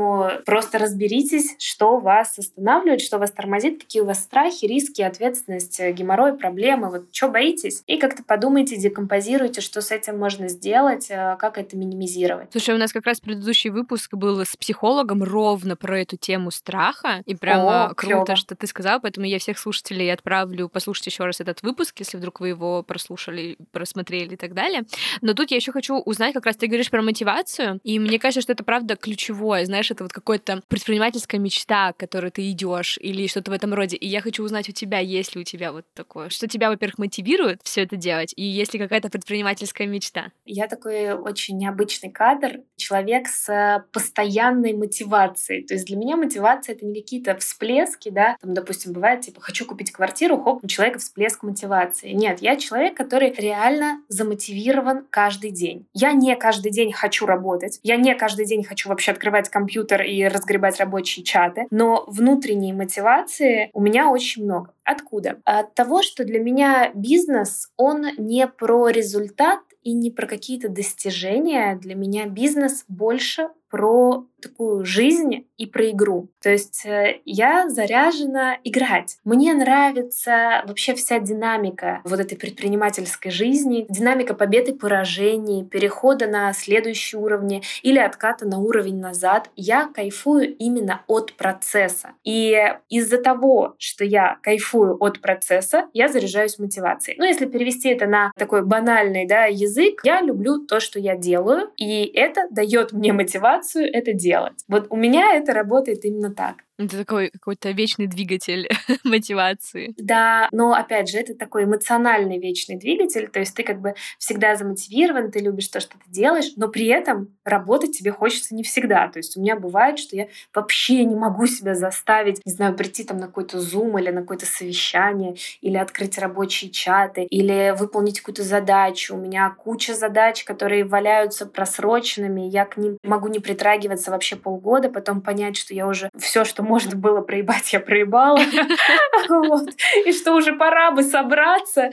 просто разберитесь, что вас останавливает, что вас тормозит, какие у вас страхи, риски, ответственность, геморрой, проблемы. Вот что боитесь? И как-то подумайте, декомпозируйте, что с этим можно сделать, э, как это минимизировать. Слушай, у нас как раз предыдущий выпуск был с психологом ровно про эту тему страха. И прямо О, круто, клёво. что ты сказала, поэтому я всех слушателей отправлю послушать еще раз этот выпуск, если вдруг вы его прослушали, просмотрели и так далее. Но тут я еще хочу узнать, как раз ты говоришь про мотивацию. И мне кажется, что это правда ключевое. Знаешь, это вот какая-то предпринимательская мечта, к которой ты идешь, или что-то в этом роде. И я хочу узнать у тебя, есть ли у тебя вот такое, что тебя, во-первых, мотивирует все это делать, и есть ли какая-то предпринимательская мечта? Я такой очень необычный кадр, человек с постоянной мотивацией. То есть для меня мотивация — это не какие-то всплески, да, там, допустим, бывает, типа, хочу купить квартиру, хоп, у человека всплеск мотивации. Нет, я человек, который реально замотивирован каждый день. Я не каждый день хочу работать. Я не каждый день хочу вообще открывать компьютер и разгребать рабочие чаты, но внутренней мотивации у меня очень много. Откуда? От того, что для меня бизнес, он не про результат и не про какие-то достижения. Для меня бизнес больше про такую жизнь и про игру. То есть э, я заряжена играть. Мне нравится вообще вся динамика вот этой предпринимательской жизни, динамика победы и поражений, перехода на следующий уровень или отката на уровень назад. Я кайфую именно от процесса. И из-за того, что я кайфую от процесса, я заряжаюсь мотивацией. Ну, если перевести это на такой банальный да, язык, я люблю то, что я делаю, и это дает мне мотивацию мотивацию это делать. Вот у меня это работает именно так. Это такой какой-то вечный двигатель мотивации. Да, но опять же, это такой эмоциональный вечный двигатель, то есть ты как бы всегда замотивирован, ты любишь то, что ты делаешь, но при этом работать тебе хочется не всегда. То есть у меня бывает, что я вообще не могу себя заставить, не знаю, прийти там на какой-то зум или на какое-то совещание, или открыть рабочие чаты, или выполнить какую-то задачу. У меня куча задач, которые валяются просроченными, я к ним могу не притрагиваться вообще полгода, потом понять, что я уже все, что можно было проебать, я проебала. И что уже пора бы собраться.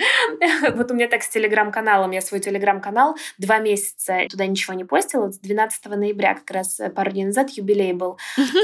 Вот у меня так с телеграм-каналом. Я свой телеграм-канал два месяца туда ничего не постила. 12 ноября как раз э, пару дней назад юбилей был.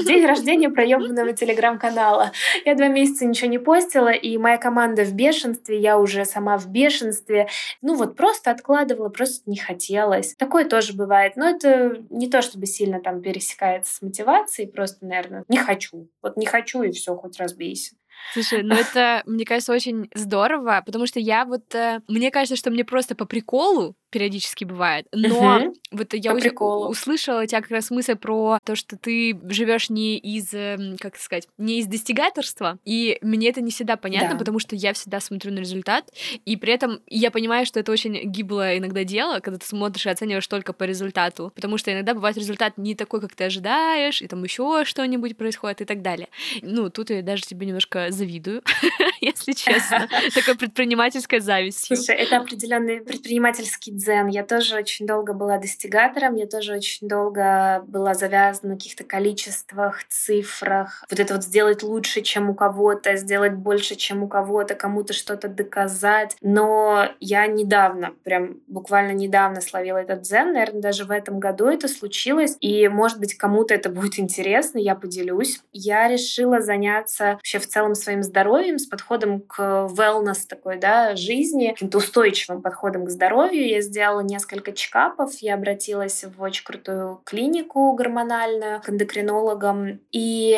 День рождения проебанного телеграм-канала. Я два месяца ничего не постила, и моя команда в бешенстве, я уже сама в бешенстве. Ну вот просто откладывала, просто не хотелось. Такое тоже бывает. Но это не то, чтобы сильно там пересекается с мотивацией, просто, наверное, не хочу. Вот не хочу и все, хоть разбейся. Слушай, ну это, мне кажется, очень здорово, потому что я вот... Э, мне кажется, что мне просто по приколу периодически бывает. Но угу. вот я уже услышала у тебя как раз мысль про то, что ты живешь не из, как сказать, не из достигаторства, и мне это не всегда понятно, да. потому что я всегда смотрю на результат, и при этом я понимаю, что это очень гиблое иногда дело, когда ты смотришь и оцениваешь только по результату, потому что иногда бывает результат не такой, как ты ожидаешь, и там еще что-нибудь происходит и так далее. Ну, тут я даже тебе немножко завидую, если честно, такой предпринимательской завистью. Слушай, это определенный предпринимательский дзен. Я тоже очень долго была достигатором, я тоже очень долго была завязана на каких-то количествах, цифрах. Вот это вот сделать лучше, чем у кого-то, сделать больше, чем у кого-то, кому-то что-то доказать. Но я недавно, прям буквально недавно словила этот дзен, наверное, даже в этом году это случилось, и, может быть, кому-то это будет интересно, я поделюсь. Я решила заняться вообще в целом своим здоровьем с подходом к wellness такой, да, жизни, каким-то устойчивым подходом к здоровью. Я сделала несколько чекапов, я обратилась в очень крутую клинику гормональную к эндокринологам, и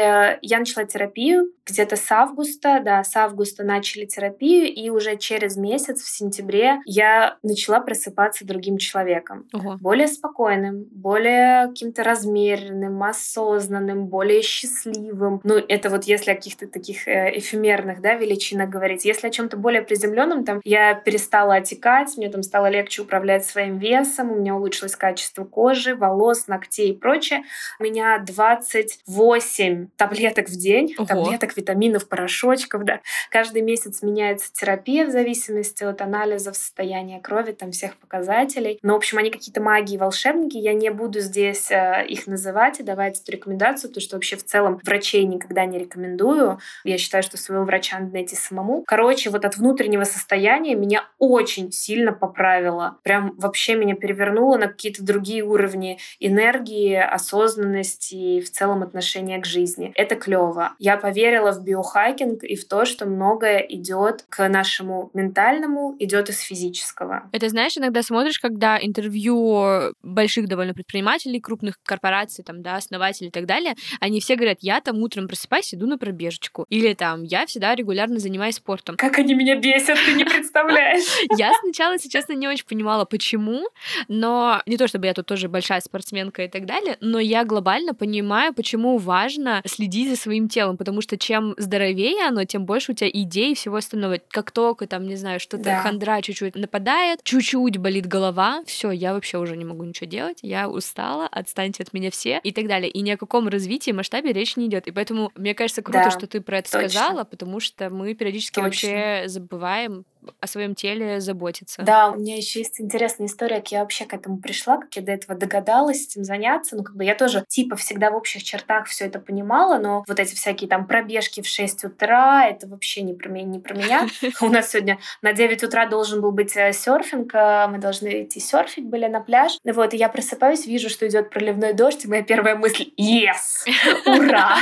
я начала терапию где-то с августа, да, с августа начали терапию, и уже через месяц, в сентябре, я начала просыпаться другим человеком. Ого. Более спокойным, более каким-то размеренным, осознанным, более счастливым. Ну, это вот если о каких-то таких э, эфемерных, да, величинах говорить. Если о чем-то более приземленном, там, я перестала отекать, мне там стало легче управлять управлять своим весом, у меня улучшилось качество кожи, волос, ногтей и прочее. У меня 28 таблеток в день, Ого. таблеток, витаминов, порошочков, да. Каждый месяц меняется терапия в зависимости от анализов, состояния крови, там всех показателей. Но, в общем, они какие-то магии, волшебники. Я не буду здесь э, их называть и давать эту рекомендацию, потому что вообще в целом врачей никогда не рекомендую. Я считаю, что своего врача надо найти самому. Короче, вот от внутреннего состояния меня очень сильно поправило прям вообще меня перевернуло на какие-то другие уровни энергии, осознанности и в целом отношения к жизни. Это клево. Я поверила в биохакинг и в то, что многое идет к нашему ментальному, идет из физического. Это знаешь, иногда смотришь, когда интервью больших довольно предпринимателей, крупных корпораций, там, да, основателей и так далее, они все говорят, я там утром просыпаюсь, иду на пробежечку. Или там, я всегда регулярно занимаюсь спортом. Как они меня бесят, ты не представляешь. Я сначала, если честно, не очень понимала, почему, но не то чтобы я тут тоже большая спортсменка и так далее, но я глобально понимаю, почему важно следить за своим телом, потому что чем здоровее оно, тем больше у тебя идей и всего остального. Как только там, не знаю, что-то да. хандра чуть-чуть нападает, чуть-чуть болит голова, все, я вообще уже не могу ничего делать, я устала, отстаньте от меня все и так далее. И ни о каком развитии масштабе речь не идет. И поэтому мне кажется круто, да, что ты про это точно. сказала, потому что мы периодически точно. вообще забываем о своем теле заботиться. Да, у меня еще есть интересная история, как я вообще к этому пришла, как я до этого догадалась этим заняться. Ну, как бы я тоже типа всегда в общих чертах все это понимала, но вот эти всякие там пробежки в 6 утра, это вообще не про меня. Не про меня. У нас сегодня на 9 утра должен был быть э, серфинг, э, мы должны идти серфить были на пляж. Вот, и я просыпаюсь, вижу, что идет проливной дождь, и моя первая мысль — yes! Ура!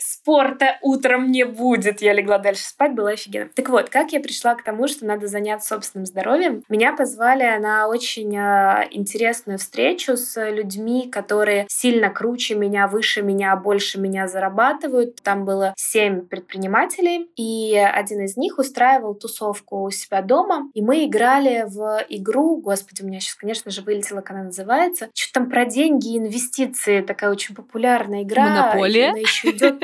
Спорта утром не будет. Я легла дальше спать, было офигенно. Так вот, как я пришла к тому, что что надо заняться собственным здоровьем. Меня позвали на очень э, интересную встречу с людьми, которые сильно круче меня, выше меня, больше меня зарабатывают. Там было семь предпринимателей, и один из них устраивал тусовку у себя дома, и мы играли в игру, господи, у меня сейчас, конечно же, вылетела, как она называется, что там про деньги и инвестиции, такая очень популярная игра. Монополия? Она еще идет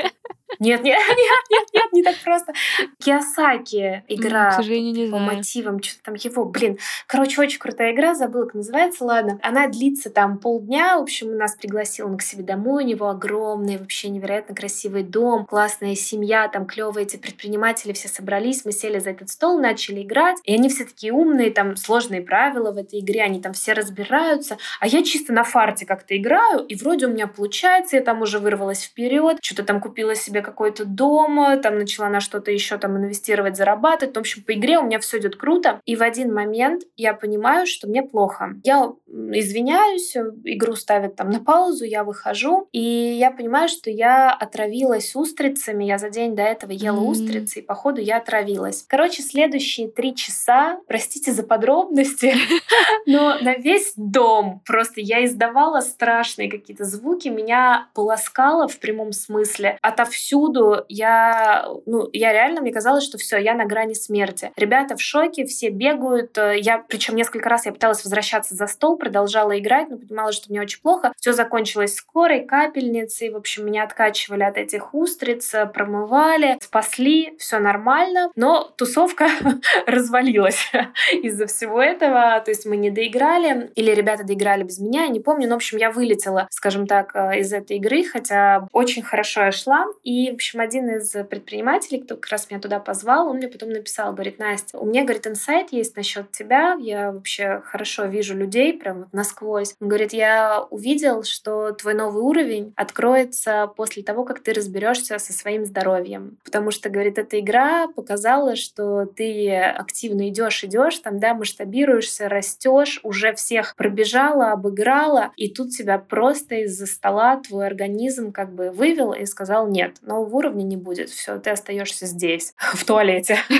нет, нет, нет, нет, нет, не так просто. Киосаки игра. К сожалению, не по знаю. мотивам, что-то там его, блин. Короче, очень крутая игра, забыла, как называется, ладно. Она длится там полдня, в общем, нас пригласил он к себе домой, у него огромный, вообще невероятно красивый дом, классная семья, там клевые эти предприниматели все собрались, мы сели за этот стол, начали играть, и они все такие умные, там сложные правила в этой игре, они там все разбираются, а я чисто на фарте как-то играю, и вроде у меня получается, я там уже вырвалась вперед, что-то там купила себе какой-то дом, там начала на что-то еще там инвестировать, зарабатывать. В общем, по игре у меня все идет круто. И в один момент я понимаю, что мне плохо. Я извиняюсь, игру ставят там на паузу, я выхожу, и я понимаю, что я отравилась устрицами. Я за день до этого ела mm-hmm. устрицы, и походу я отравилась. Короче, следующие три часа, простите за подробности, но на весь дом просто я издавала страшные какие-то звуки, меня полоскало в прямом смысле отовсюду всюду я, ну, я реально, мне казалось, что все, я на грани смерти. Ребята в шоке, все бегают. Э, я, причем несколько раз я пыталась возвращаться за стол, продолжала играть, но понимала, что мне очень плохо. Все закончилось скорой, капельницей. В общем, меня откачивали от этих устриц, э, промывали, спасли, все нормально. Но тусовка развалилась из-за всего этого. То есть мы не доиграли, или ребята доиграли без меня, я не помню. Но, в общем, я вылетела, скажем так, э, из этой игры, хотя очень хорошо я шла. И, в общем, один из предпринимателей, кто как раз меня туда позвал, он мне потом написал, говорит, Настя, у меня, говорит, инсайт есть насчет тебя, я вообще хорошо вижу людей, прям вот насквозь. Он говорит, я увидел, что твой новый уровень откроется после того, как ты разберешься со своим здоровьем. Потому что, говорит, эта игра показала, что ты активно идешь, идешь, там, да, масштабируешься, растешь, уже всех пробежала, обыграла, и тут тебя просто из-за стола твой организм как бы вывел и сказал, нет, нового уровня не будет, все, ты остаешься здесь, в туалете.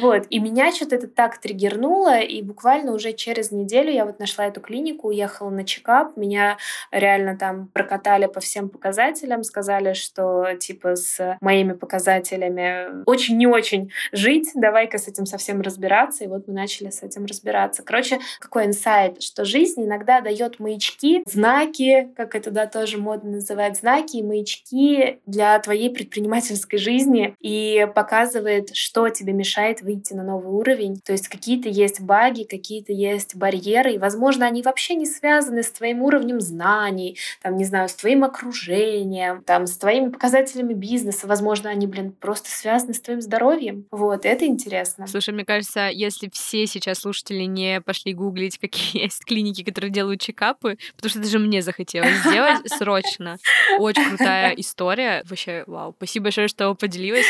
Вот. И меня что-то это так триггернуло, и буквально уже через неделю я вот нашла эту клинику, уехала на чекап, меня реально там прокатали по всем показателям, сказали, что типа с моими показателями очень не очень жить, давай-ка с этим совсем разбираться, и вот мы начали с этим разбираться. Короче, какой инсайт, что жизнь иногда дает маячки, знаки, как это да тоже модно называть, знаки и маячки для твоей предпринимательской жизни и показывает, что тебе мешает выйти на новый уровень. То есть какие-то есть баги, какие-то есть барьеры, и, возможно, они вообще не связаны с твоим уровнем знаний, там, не знаю, с твоим окружением, там, с твоими показателями бизнеса. Возможно, они, блин, просто связаны с твоим здоровьем. Вот, это интересно. Слушай, мне кажется, если все сейчас слушатели не пошли гуглить, какие есть клиники, которые делают чекапы, потому что даже мне захотелось сделать срочно. Очень крутая история. Вообще, вау. Спасибо большое, что поделилась.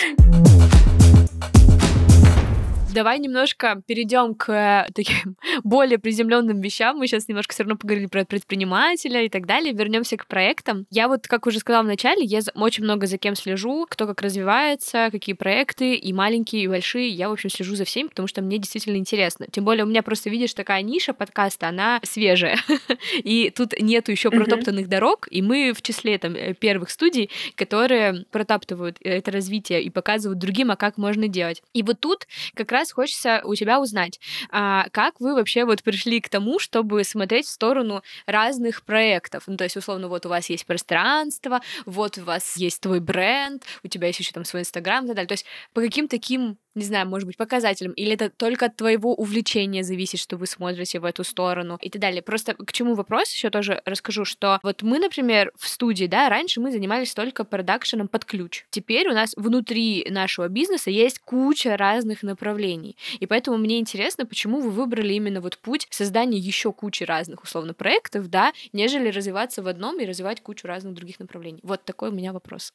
Давай немножко перейдем к э, таким более приземленным вещам. Мы сейчас немножко все равно поговорили про предпринимателя и так далее. Вернемся к проектам. Я вот, как уже сказала в начале, я очень много за кем слежу, кто как развивается, какие проекты, и маленькие, и большие. Я, в общем, слежу за всеми, потому что мне действительно интересно. Тем более у меня просто, видишь, такая ниша подкаста, она свежая. и тут нету еще протоптанных дорог, и мы в числе там э, первых студий, которые протаптывают это развитие и показывают другим, а как можно делать. И вот тут как раз раз хочется у тебя узнать, а, как вы вообще вот пришли к тому, чтобы смотреть в сторону разных проектов. Ну, то есть, условно, вот у вас есть пространство, вот у вас есть твой бренд, у тебя есть еще там свой инстаграм и так далее. То есть, по каким таким не знаю, может быть, показателем, или это только от твоего увлечения зависит, что вы смотрите в эту сторону и так далее. Просто к чему вопрос еще тоже расскажу, что вот мы, например, в студии, да, раньше мы занимались только продакшеном под ключ. Теперь у нас внутри нашего бизнеса есть куча разных направлений. И поэтому мне интересно, почему вы выбрали именно вот путь создания еще кучи разных, условно, проектов, да, нежели развиваться в одном и развивать кучу разных других направлений. Вот такой у меня вопрос.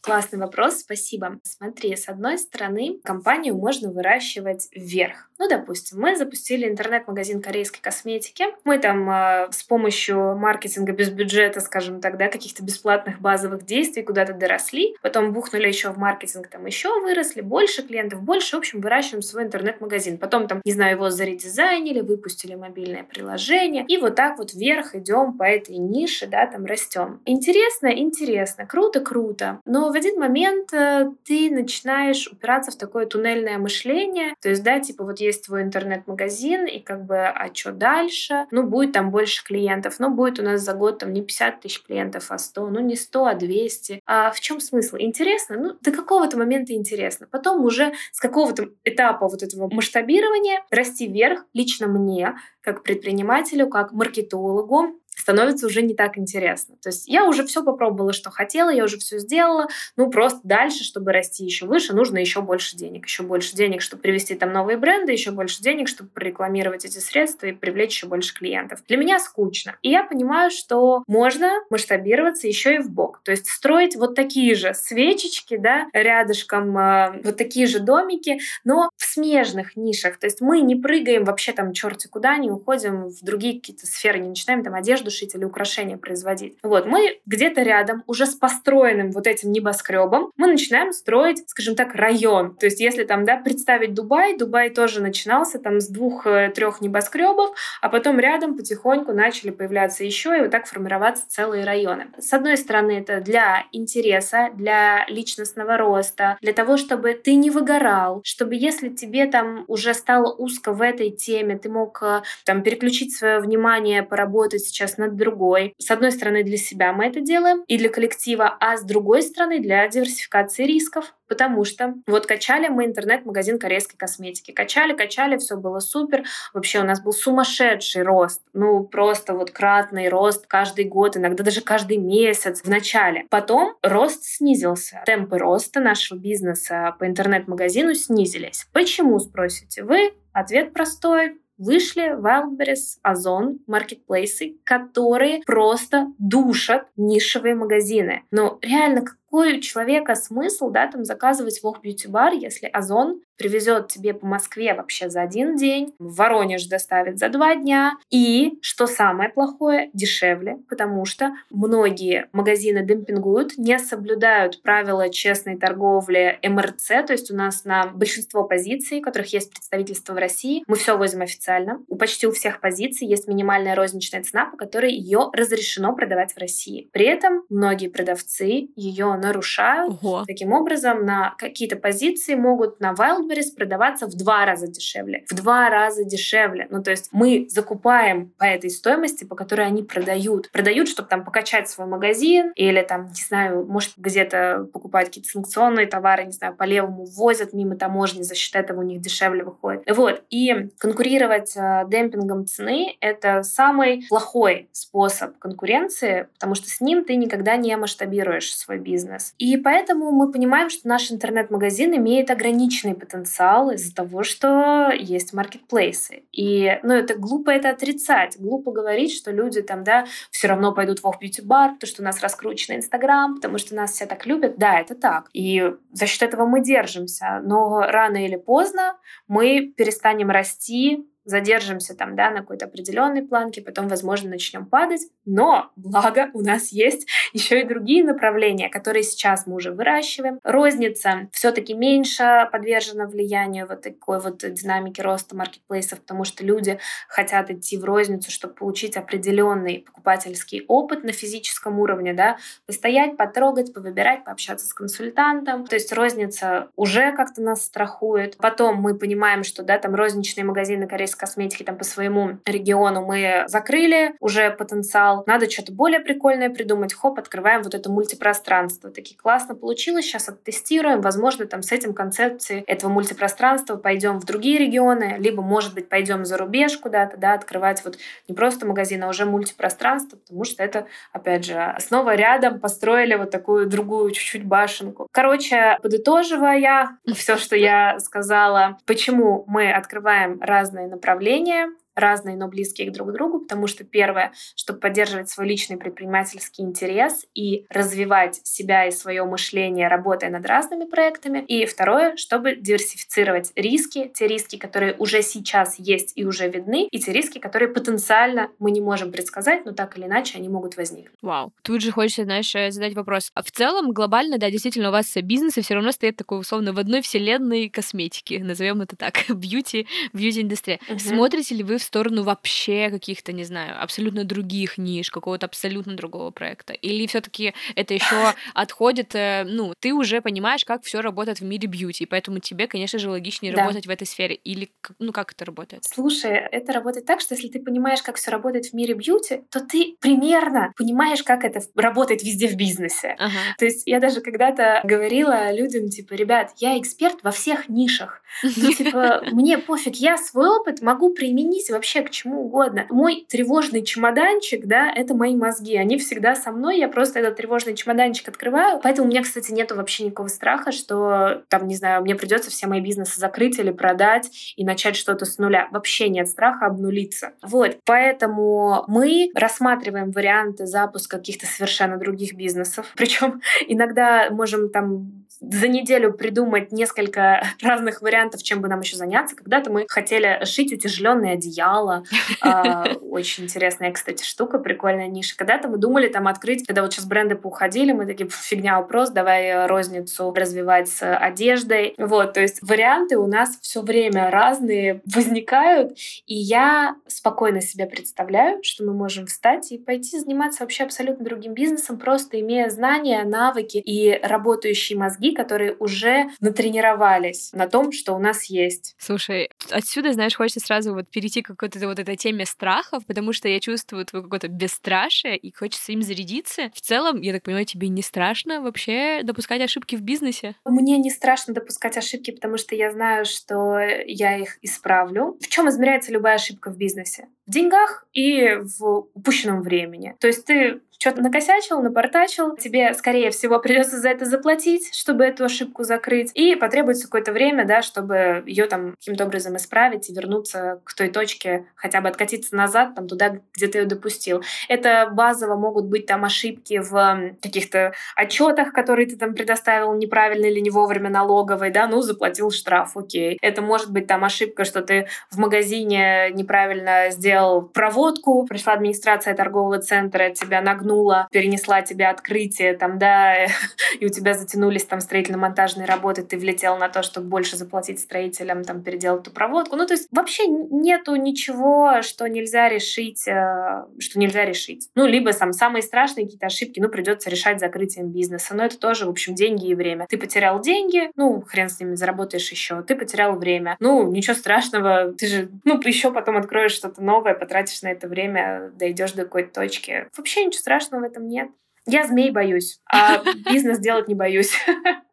Классный вопрос, спасибо. Смотри, с одной стороны, компания компанию можно выращивать вверх. Ну, допустим, мы запустили интернет-магазин корейской косметики. Мы там э, с помощью маркетинга без бюджета, скажем так, да, каких-то бесплатных базовых действий куда-то доросли. Потом бухнули еще в маркетинг, там еще выросли, больше клиентов, больше. В общем, выращиваем свой интернет-магазин. Потом там, не знаю, его заредизайнили, выпустили мобильное приложение. И вот так вот вверх идем по этой нише, да, там растем. Интересно, интересно, круто, круто. Но в один момент э, ты начинаешь упираться в такое туннель туннельное мышление. То есть, да, типа вот есть твой интернет-магазин, и как бы, а что дальше? Ну, будет там больше клиентов. Ну, будет у нас за год там не 50 тысяч клиентов, а 100. Ну, не 100, а 200. А в чем смысл? Интересно? Ну, до какого-то момента интересно. Потом уже с какого-то этапа вот этого масштабирования расти вверх лично мне, как предпринимателю, как маркетологу, становится уже не так интересно. То есть я уже все попробовала, что хотела, я уже все сделала. Ну, просто дальше, чтобы расти еще выше, нужно еще больше денег. Еще больше денег, чтобы привести там новые бренды, еще больше денег, чтобы прорекламировать эти средства и привлечь еще больше клиентов. Для меня скучно. И я понимаю, что можно масштабироваться еще и в бок. То есть строить вот такие же свечечки, да, рядышком э, вот такие же домики, но в смежных нишах. То есть мы не прыгаем вообще там черти куда, не уходим в другие какие-то сферы, не начинаем там одежду одежду или украшения производить. Вот, мы где-то рядом, уже с построенным вот этим небоскребом, мы начинаем строить, скажем так, район. То есть, если там, да, представить Дубай, Дубай тоже начинался там с двух-трех небоскребов, а потом рядом потихоньку начали появляться еще и вот так формироваться целые районы. С одной стороны, это для интереса, для личностного роста, для того, чтобы ты не выгорал, чтобы если тебе там уже стало узко в этой теме, ты мог э, там переключить свое внимание, поработать сейчас над другой. С одной стороны, для себя мы это делаем и для коллектива, а с другой стороны, для диверсификации рисков. Потому что вот качали мы интернет-магазин корейской косметики. Качали, качали, все было супер. Вообще у нас был сумасшедший рост. Ну, просто вот кратный рост каждый год, иногда даже каждый месяц в начале. Потом рост снизился. Темпы роста нашего бизнеса по интернет-магазину снизились. Почему, спросите вы? Ответ простой вышли Wildberries, Озон, маркетплейсы, которые просто душат нишевые магазины. Но реально, какой у человека смысл, да, там заказывать в Beauty Bar, если Озон привезет тебе по Москве вообще за один день, в Воронеж доставит за два дня, и, что самое плохое, дешевле, потому что многие магазины демпингуют, не соблюдают правила честной торговли МРЦ, то есть у нас на большинство позиций, у которых есть представительство в России, мы все возим официально. У почти у всех позиций есть минимальная розничная цена, по которой ее разрешено продавать в России. При этом многие продавцы ее нарушают. Ого. Таким образом, на какие-то позиции могут на Wildberries продаваться в два раза дешевле. В два раза дешевле. Ну, то есть мы закупаем по этой стоимости, по которой они продают. Продают, чтобы там покачать свой магазин или там, не знаю, может где-то покупать какие-то санкционные товары, не знаю, по левому возят мимо таможни, за счет этого у них дешевле выходит. Вот. И конкурировать э, демпингом цены — это самый плохой способ конкуренции, потому что с ним ты никогда не масштабируешь свой бизнес бизнес. И поэтому мы понимаем, что наш интернет-магазин имеет ограниченный потенциал из-за того, что есть маркетплейсы. И, ну, это глупо это отрицать. Глупо говорить, что люди там, да, все равно пойдут в Bar, потому что у нас раскрученный Инстаграм, потому что нас все так любят. Да, это так. И за счет этого мы держимся. Но рано или поздно мы перестанем расти, задержимся там, да, на какой-то определенной планке, потом, возможно, начнем падать. Но, благо, у нас есть еще и другие направления, которые сейчас мы уже выращиваем. Розница все-таки меньше подвержена влиянию вот такой вот динамики роста маркетплейсов, потому что люди хотят идти в розницу, чтобы получить определенный покупательский опыт на физическом уровне, да, постоять, потрогать, повыбирать, пообщаться с консультантом. То есть розница уже как-то нас страхует. Потом мы понимаем, что, да, там розничные магазины корейские косметики там по своему региону мы закрыли, уже потенциал. Надо что-то более прикольное придумать. Хоп, открываем вот это мультипространство. Такие классно получилось, сейчас оттестируем. Возможно, там с этим концепцией этого мультипространства пойдем в другие регионы, либо, может быть, пойдем за рубеж куда-то, да, открывать вот не просто магазин, а уже мультипространство, потому что это, опять же, снова рядом построили вот такую другую чуть-чуть башенку. Короче, подытоживая все, что я сказала, почему мы открываем разные направления направления разные, но близкие друг к другу, потому что первое, чтобы поддерживать свой личный предпринимательский интерес и развивать себя и свое мышление, работая над разными проектами. И второе, чтобы диверсифицировать риски, те риски, которые уже сейчас есть и уже видны, и те риски, которые потенциально мы не можем предсказать, но так или иначе они могут возникнуть. Вау. Тут же хочется, знаешь, э, задать вопрос. А в целом, глобально, да, действительно, у вас бизнес и все равно стоит такой, условно, в одной вселенной косметики, назовем это так, бьюти, бьюти-индустрия. Угу. Смотрите ли вы в сторону вообще каких-то, не знаю, абсолютно других ниш, какого-то абсолютно другого проекта? Или все-таки это еще отходит, э, ну, ты уже понимаешь, как все работает в мире бьюти, поэтому тебе, конечно же, логичнее да. работать в этой сфере. Или, ну, как это работает? Слушай, это работает так, что если ты понимаешь, как все работает в мире бьюти, то ты примерно понимаешь, как это работает везде в бизнесе. Ага. То есть я даже когда-то говорила людям, типа, ребят, я эксперт во всех нишах. Ну, типа, мне пофиг, я свой опыт могу применить вообще к чему угодно. Мой тревожный чемоданчик, да, это мои мозги. Они всегда со мной, я просто этот тревожный чемоданчик открываю. Поэтому у меня, кстати, нету вообще никакого страха, что там, не знаю, мне придется все мои бизнесы закрыть или продать и начать что-то с нуля. Вообще нет страха обнулиться. Вот, поэтому мы рассматриваем варианты запуска каких-то совершенно других бизнесов. Причем иногда можем там за неделю придумать несколько разных вариантов, чем бы нам еще заняться. Когда-то мы хотели шить утяжеленные одеяла. А, очень интересная, кстати, штука, прикольная ниша. Когда-то мы думали там открыть, когда вот сейчас бренды поуходили, мы такие, фигня вопрос, давай розницу развивать с одеждой. Вот, то есть варианты у нас все время разные возникают, и я спокойно себе представляю, что мы можем встать и пойти заниматься вообще абсолютно другим бизнесом, просто имея знания, навыки и работающие мозги, которые уже натренировались на том, что у нас есть. Слушай, отсюда, знаешь, хочется сразу вот перейти к какой-то вот этой теме страхов, потому что я чувствую твое какое-то бесстрашие, и хочется им зарядиться. В целом, я так понимаю, тебе не страшно вообще допускать ошибки в бизнесе? Мне не страшно допускать ошибки, потому что я знаю, что я их исправлю. В чем измеряется любая ошибка в бизнесе? В деньгах и в упущенном времени. То есть ты что-то накосячил, напортачил, тебе, скорее всего, придется за это заплатить, чтобы эту ошибку закрыть, и потребуется какое-то время, да, чтобы ее там каким-то образом исправить и вернуться к той точке, хотя бы откатиться назад, там, туда, где ты ее допустил. Это базово могут быть там ошибки в каких-то отчетах, которые ты там предоставил неправильно или не вовремя налоговой, да, ну, заплатил штраф, окей. Это может быть там ошибка, что ты в магазине неправильно сделал проводку, пришла администрация торгового центра, тебя нагнула перенесла тебе открытие, там, да, и у тебя затянулись там строительно-монтажные работы, ты влетел на то, чтобы больше заплатить строителям, там, переделать эту проводку. Ну, то есть вообще нету ничего, что нельзя решить, э, что нельзя решить. Ну, либо сам самые страшные какие-то ошибки, ну, придется решать закрытием бизнеса. Но это тоже, в общем, деньги и время. Ты потерял деньги, ну, хрен с ними, заработаешь еще. Ты потерял время. Ну, ничего страшного, ты же, ну, еще потом откроешь что-то новое, потратишь на это время, дойдешь до какой-то точки. Вообще ничего страшного страшного в этом нет. Я змей боюсь, а бизнес делать не боюсь.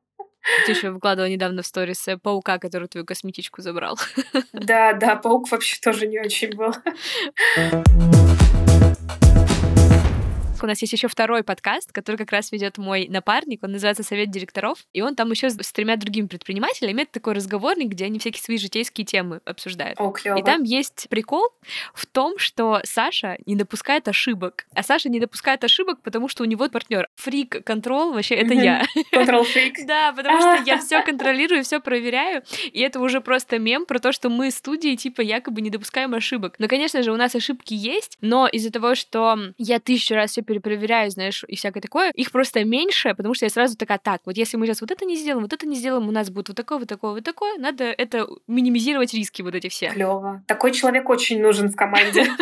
Ты еще выкладывала недавно в сторис э, паука, который твою косметичку забрал. Да, да, паук вообще тоже не очень был у нас есть еще второй подкаст, который как раз ведет мой напарник, он называется Совет директоров, и он там еще с тремя другими предпринимателями имеет такой разговорник, где они всякие свои житейские темы обсуждают. О, клево. И там есть прикол в том, что Саша не допускает ошибок. А Саша не допускает ошибок, потому что у него партнер фрик контрол, вообще это я. Контрол фрик. Да, потому что я все контролирую, все проверяю, и это уже просто мем про то, что мы студии типа якобы не допускаем ошибок. Но, конечно же, у нас ошибки есть, но из-за того, что я тысячу раз все перепроверяю, знаешь, и всякое такое, их просто меньше, потому что я сразу такая, так, вот если мы сейчас вот это не сделаем, вот это не сделаем, у нас будет вот такое, вот такое, вот такое, надо это минимизировать риски вот эти все. Клево. Такой человек очень нужен в команде.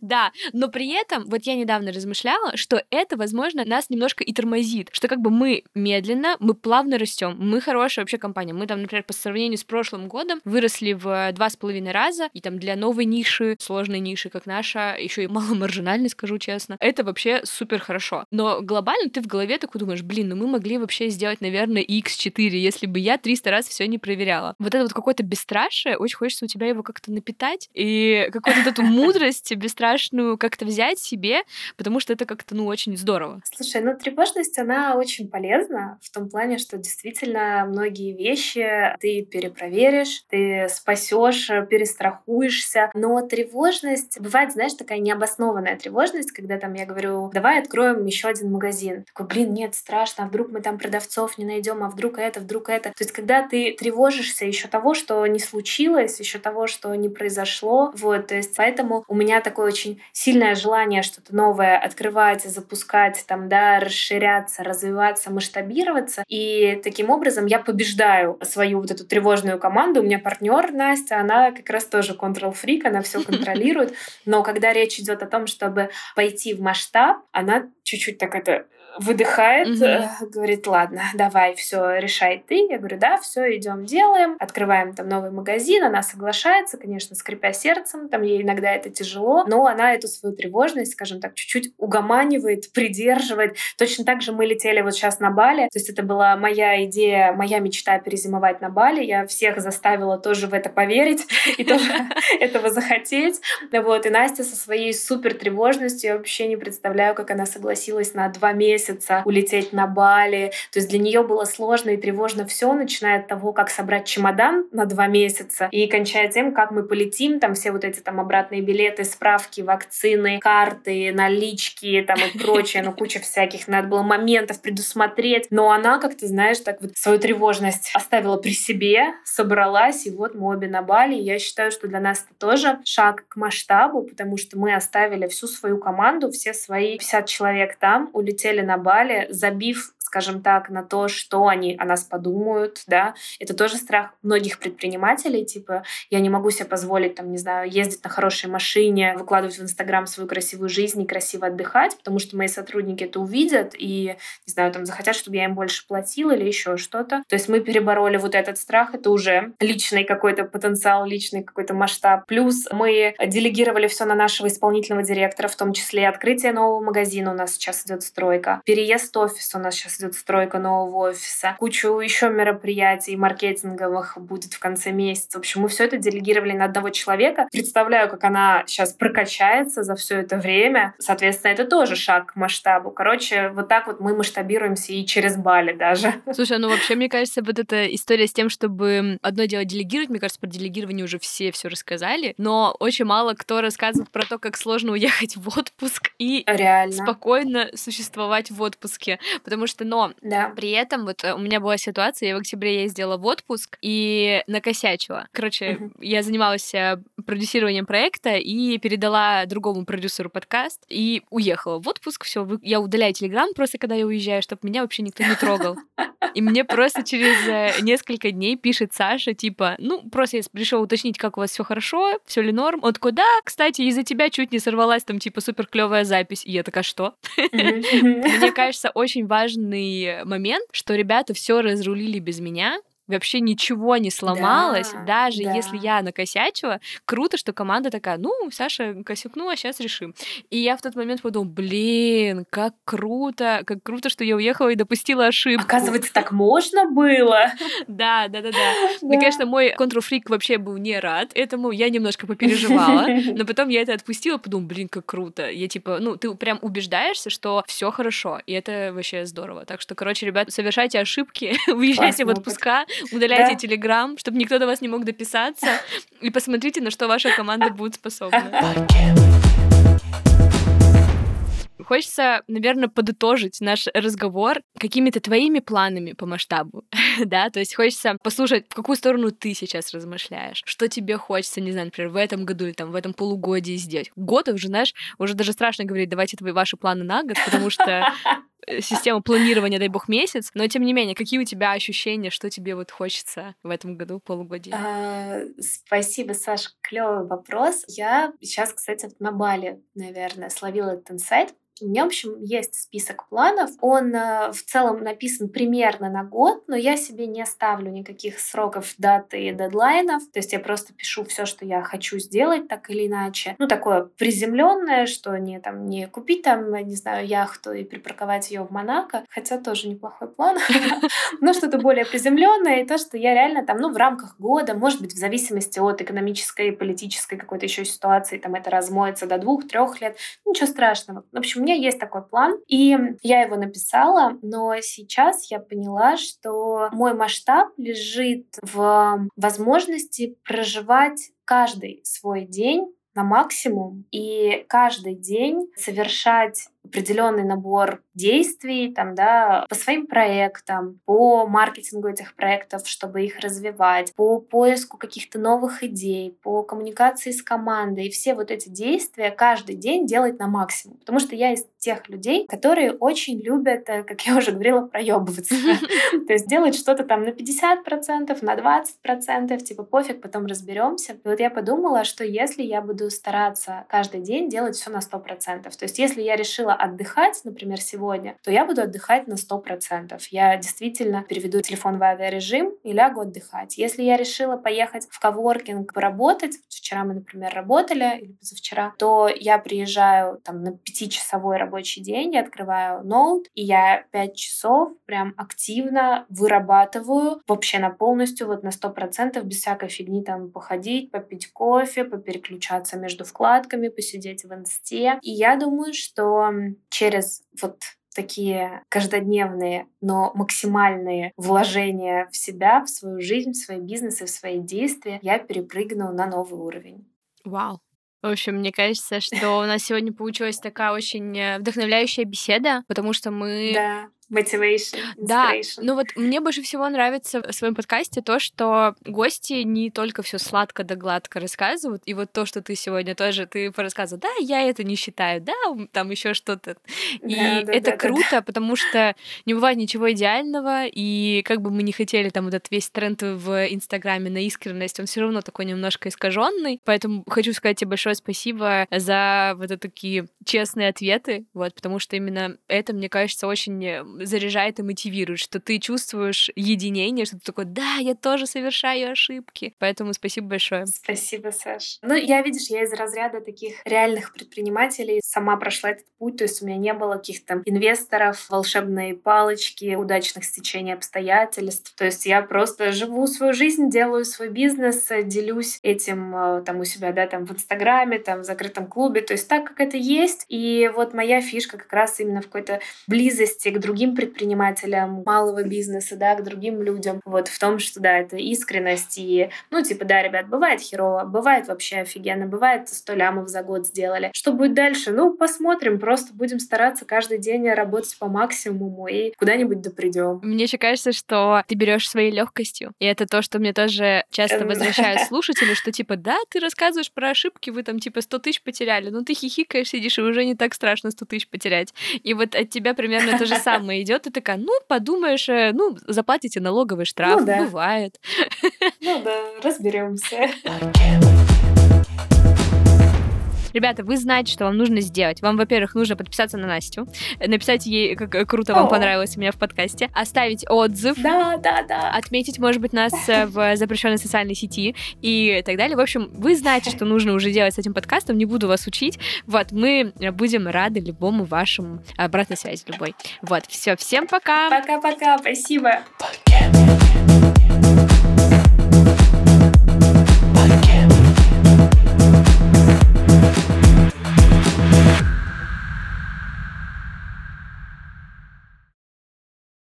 Да, но при этом, вот я недавно размышляла, что это, возможно, нас немножко и тормозит, что как бы мы медленно, мы плавно растем, мы хорошая вообще компания, мы там, например, по сравнению с прошлым годом выросли в два с половиной раза, и там для новой ниши, сложной ниши, как наша, еще и маломаржинальной, скажу честно, это вообще супер хорошо. Но глобально ты в голове такой думаешь, блин, ну мы могли вообще сделать, наверное, X4, если бы я 300 раз все не проверяла. Вот это вот какое-то бесстрашие, очень хочется у тебя его как-то напитать, и какую-то эту мудрость бесстрашную как-то взять себе, потому что это как-то, ну, очень здорово. Слушай, ну тревожность, она очень полезна в том плане, что действительно многие вещи ты перепроверишь, ты спасешь, перестрахуешься, но тревожность бывает, знаешь, такая необоснованная тревожность, когда там я говорю, давай давай откроем еще один магазин. Такой, блин, нет, страшно, а вдруг мы там продавцов не найдем, а вдруг это, вдруг это. То есть, когда ты тревожишься еще того, что не случилось, еще того, что не произошло, вот, то есть, поэтому у меня такое очень сильное желание что-то новое открывать, запускать, там, да, расширяться, развиваться, масштабироваться, и таким образом я побеждаю свою вот эту тревожную команду. У меня партнер Настя, она как раз тоже control-фрик, она все контролирует, но когда речь идет о том, чтобы пойти в масштаб, она чуть-чуть так это выдыхает, угу. говорит, ладно, давай, все, решай ты. Я говорю, да, все, идем, делаем. Открываем там новый магазин, она соглашается, конечно, скрипя сердцем, там ей иногда это тяжело, но она эту свою тревожность, скажем так, чуть-чуть угоманивает, придерживает. Точно так же мы летели вот сейчас на Бали, то есть это была моя идея, моя мечта перезимовать на Бали, я всех заставила тоже в это поверить и тоже этого захотеть. Вот, и Настя со своей супер тревожностью, я вообще не представляю, как она согласилась на два месяца месяца улететь на Бали. То есть для нее было сложно и тревожно все, начиная от того, как собрать чемодан на два месяца и кончая тем, как мы полетим, там все вот эти там обратные билеты, справки, вакцины, карты, налички там и прочее, ну куча всяких, надо было моментов предусмотреть. Но она, как ты знаешь, так вот свою тревожность оставила при себе, собралась, и вот мы обе на Бали. Я считаю, что для нас это тоже шаг к масштабу, потому что мы оставили всю свою команду, все свои 50 человек там, улетели на Бали, забив скажем так, на то, что они о нас подумают, да, это тоже страх многих предпринимателей, типа, я не могу себе позволить, там, не знаю, ездить на хорошей машине, выкладывать в Инстаграм свою красивую жизнь и красиво отдыхать, потому что мои сотрудники это увидят и, не знаю, там, захотят, чтобы я им больше платила или еще что-то. То есть мы перебороли вот этот страх, это уже личный какой-то потенциал, личный какой-то масштаб. Плюс мы делегировали все на нашего исполнительного директора, в том числе открытие нового магазина у нас сейчас идет стройка, переезд офиса у нас сейчас идет стройка нового офиса, кучу еще мероприятий маркетинговых будет в конце месяца. В общем, мы все это делегировали на одного человека. Представляю, как она сейчас прокачается за все это время. Соответственно, это тоже шаг к масштабу. Короче, вот так вот мы масштабируемся и через Бали даже. Слушай, ну вообще, мне кажется, вот эта история с тем, чтобы одно дело делегировать, мне кажется, про делегирование уже все все рассказали, но очень мало кто рассказывает про то, как сложно уехать в отпуск и Реально. спокойно существовать в отпуске. Потому что но да. при этом вот э, у меня была ситуация, я в октябре ездила в отпуск и накосячила. Короче, uh-huh. я занималась э, продюсированием проекта и передала другому продюсеру подкаст и уехала в отпуск. Все, я удаляю Телеграм просто, когда я уезжаю, чтобы меня вообще никто не трогал. И мне просто через э, несколько дней пишет Саша, типа, ну, просто я пришел уточнить, как у вас все хорошо, все ли норм. Он такой, да, кстати, из-за тебя чуть не сорвалась там, типа, супер клевая запись. И я такая, что? Мне кажется, очень важный момент, что ребята все разрулили без меня, вообще ничего не сломалось, да, даже да. если я накосячила. Круто, что команда такая, ну, Саша косякнула, сейчас решим. И я в тот момент подумала, блин, как круто, как круто, что я уехала и допустила ошибку. Оказывается, так можно было. Да, да, да, да. Ну, конечно, мой контрфрик вообще был не рад этому, я немножко попереживала, но потом я это отпустила, подумала, блин, как круто. Я типа, ну, ты прям убеждаешься, что все хорошо, и это вообще здорово. Так что, короче, ребят, совершайте ошибки, уезжайте в отпуска, удаляйте да. Телеграм, чтобы никто до вас не мог дописаться, и посмотрите, на что ваша команда будет способна. Хочется, наверное, подытожить наш разговор какими-то твоими планами по масштабу, да, то есть хочется послушать, в какую сторону ты сейчас размышляешь, что тебе хочется, не знаю, например, в этом году или там в этом полугодии сделать. Год уже, знаешь, уже даже страшно говорить, давайте твои ваши планы на год, потому что систему планирования, дай бог, месяц, но тем не менее, какие у тебя ощущения, что тебе вот хочется в этом году полугодие? А, спасибо, Саш, клевый вопрос. Я сейчас, кстати, на Бали, наверное, словила этот инсайт, у меня, в общем, есть список планов. Он э, в целом написан примерно на год, но я себе не ставлю никаких сроков, даты и дедлайнов. То есть я просто пишу все, что я хочу сделать, так или иначе. Ну, такое приземленное, что не там не купить там, не знаю, яхту и припарковать ее в Монако, хотя тоже неплохой план, но что-то более приземленное и то, что я реально там, ну, в рамках года, может быть, в зависимости от экономической, политической какой-то еще ситуации, там это размоется до двух-трех лет, ничего страшного. В общем, меня есть такой план, и я его написала, но сейчас я поняла, что мой масштаб лежит в возможности проживать каждый свой день на максимум и каждый день совершать определенный набор действий там, да, по своим проектам, по маркетингу этих проектов, чтобы их развивать, по поиску каких-то новых идей, по коммуникации с командой. И все вот эти действия каждый день делать на максимум. Потому что я из тех людей, которые очень любят, э, как я уже говорила, проебываться. То есть делать что-то там на 50%, на 20%, типа пофиг, потом разберемся. И вот я подумала, что если я буду стараться каждый день делать все на 100%, то есть если я решила отдыхать, например, сегодня, то я буду отдыхать на 100%. Я действительно переведу телефон в авиарежим и лягу отдыхать. Если я решила поехать в коворкинг поработать, вчера мы, например, работали, или позавчера, то я приезжаю там на пятичасовой рабочий день, я открываю ноут, и я пять часов прям активно вырабатываю вообще на полностью, вот на 100%, без всякой фигни там походить, попить кофе, попереключаться между вкладками, посидеть в инсте. И я думаю, что через вот такие каждодневные, но максимальные вложения в себя, в свою жизнь, в свои бизнесы, в свои действия, я перепрыгну на новый уровень. Вау. В общем, мне кажется, что у нас сегодня получилась такая очень э, вдохновляющая беседа, потому что мы да. Motivation, Да, ну вот мне больше всего нравится в своем подкасте то, что гости не только все сладко да гладко рассказывают, и вот то, что ты сегодня тоже ты порассказывала, да, я это не считаю, да, там еще что-то. И да, да, это да, круто, да. потому что не бывает ничего идеального, и как бы мы не хотели там вот этот весь тренд в Инстаграме на искренность, он все равно такой немножко искаженный. Поэтому хочу сказать тебе большое спасибо за вот такие честные ответы, вот, потому что именно это, мне кажется, очень заряжает и мотивирует, что ты чувствуешь единение, что ты такой, да, я тоже совершаю ошибки. Поэтому спасибо большое. Спасибо, Саш. Ну, я, видишь, я из разряда таких реальных предпринимателей сама прошла этот путь, то есть у меня не было каких-то инвесторов, волшебной палочки, удачных стечений обстоятельств. То есть я просто живу свою жизнь, делаю свой бизнес, делюсь этим э, там у себя, да, там в Инстаграме, там в закрытом клубе, то есть так, как это есть. И вот моя фишка как раз именно в какой-то близости к другим другим предпринимателям малого бизнеса, да, к другим людям. Вот в том, что, да, это искренность и, ну, типа, да, ребят, бывает херово, бывает вообще офигенно, бывает 100 лямов за год сделали. Что будет дальше? Ну, посмотрим, просто будем стараться каждый день работать по максимуму и куда-нибудь допридем. Мне еще кажется, что ты берешь своей легкостью. И это то, что мне тоже часто эм. возвращают слушатели, что типа, да, ты рассказываешь про ошибки, вы там типа 100 тысяч потеряли, ну ты хихикаешь, сидишь, и уже не так страшно 100 тысяч потерять. И вот от тебя примерно то же самое идет, и такая, ну, подумаешь, э, ну, заплатите налоговый штраф, ну, да. бывает. Ну да, разберемся. Ребята, вы знаете, что вам нужно сделать. Вам, во-первых, нужно подписаться на Настю, написать ей, как круто вам О. понравилось у меня в подкасте, оставить отзыв. Да, да, да. Отметить, может быть, нас э, в запрещенной социальной сети и так далее. В общем, вы знаете, что нужно уже делать с этим подкастом, не буду вас учить. Вот, мы будем рады любому вашему обратной связи любой. Вот, все, всем пока. Пока-пока, спасибо. Пока.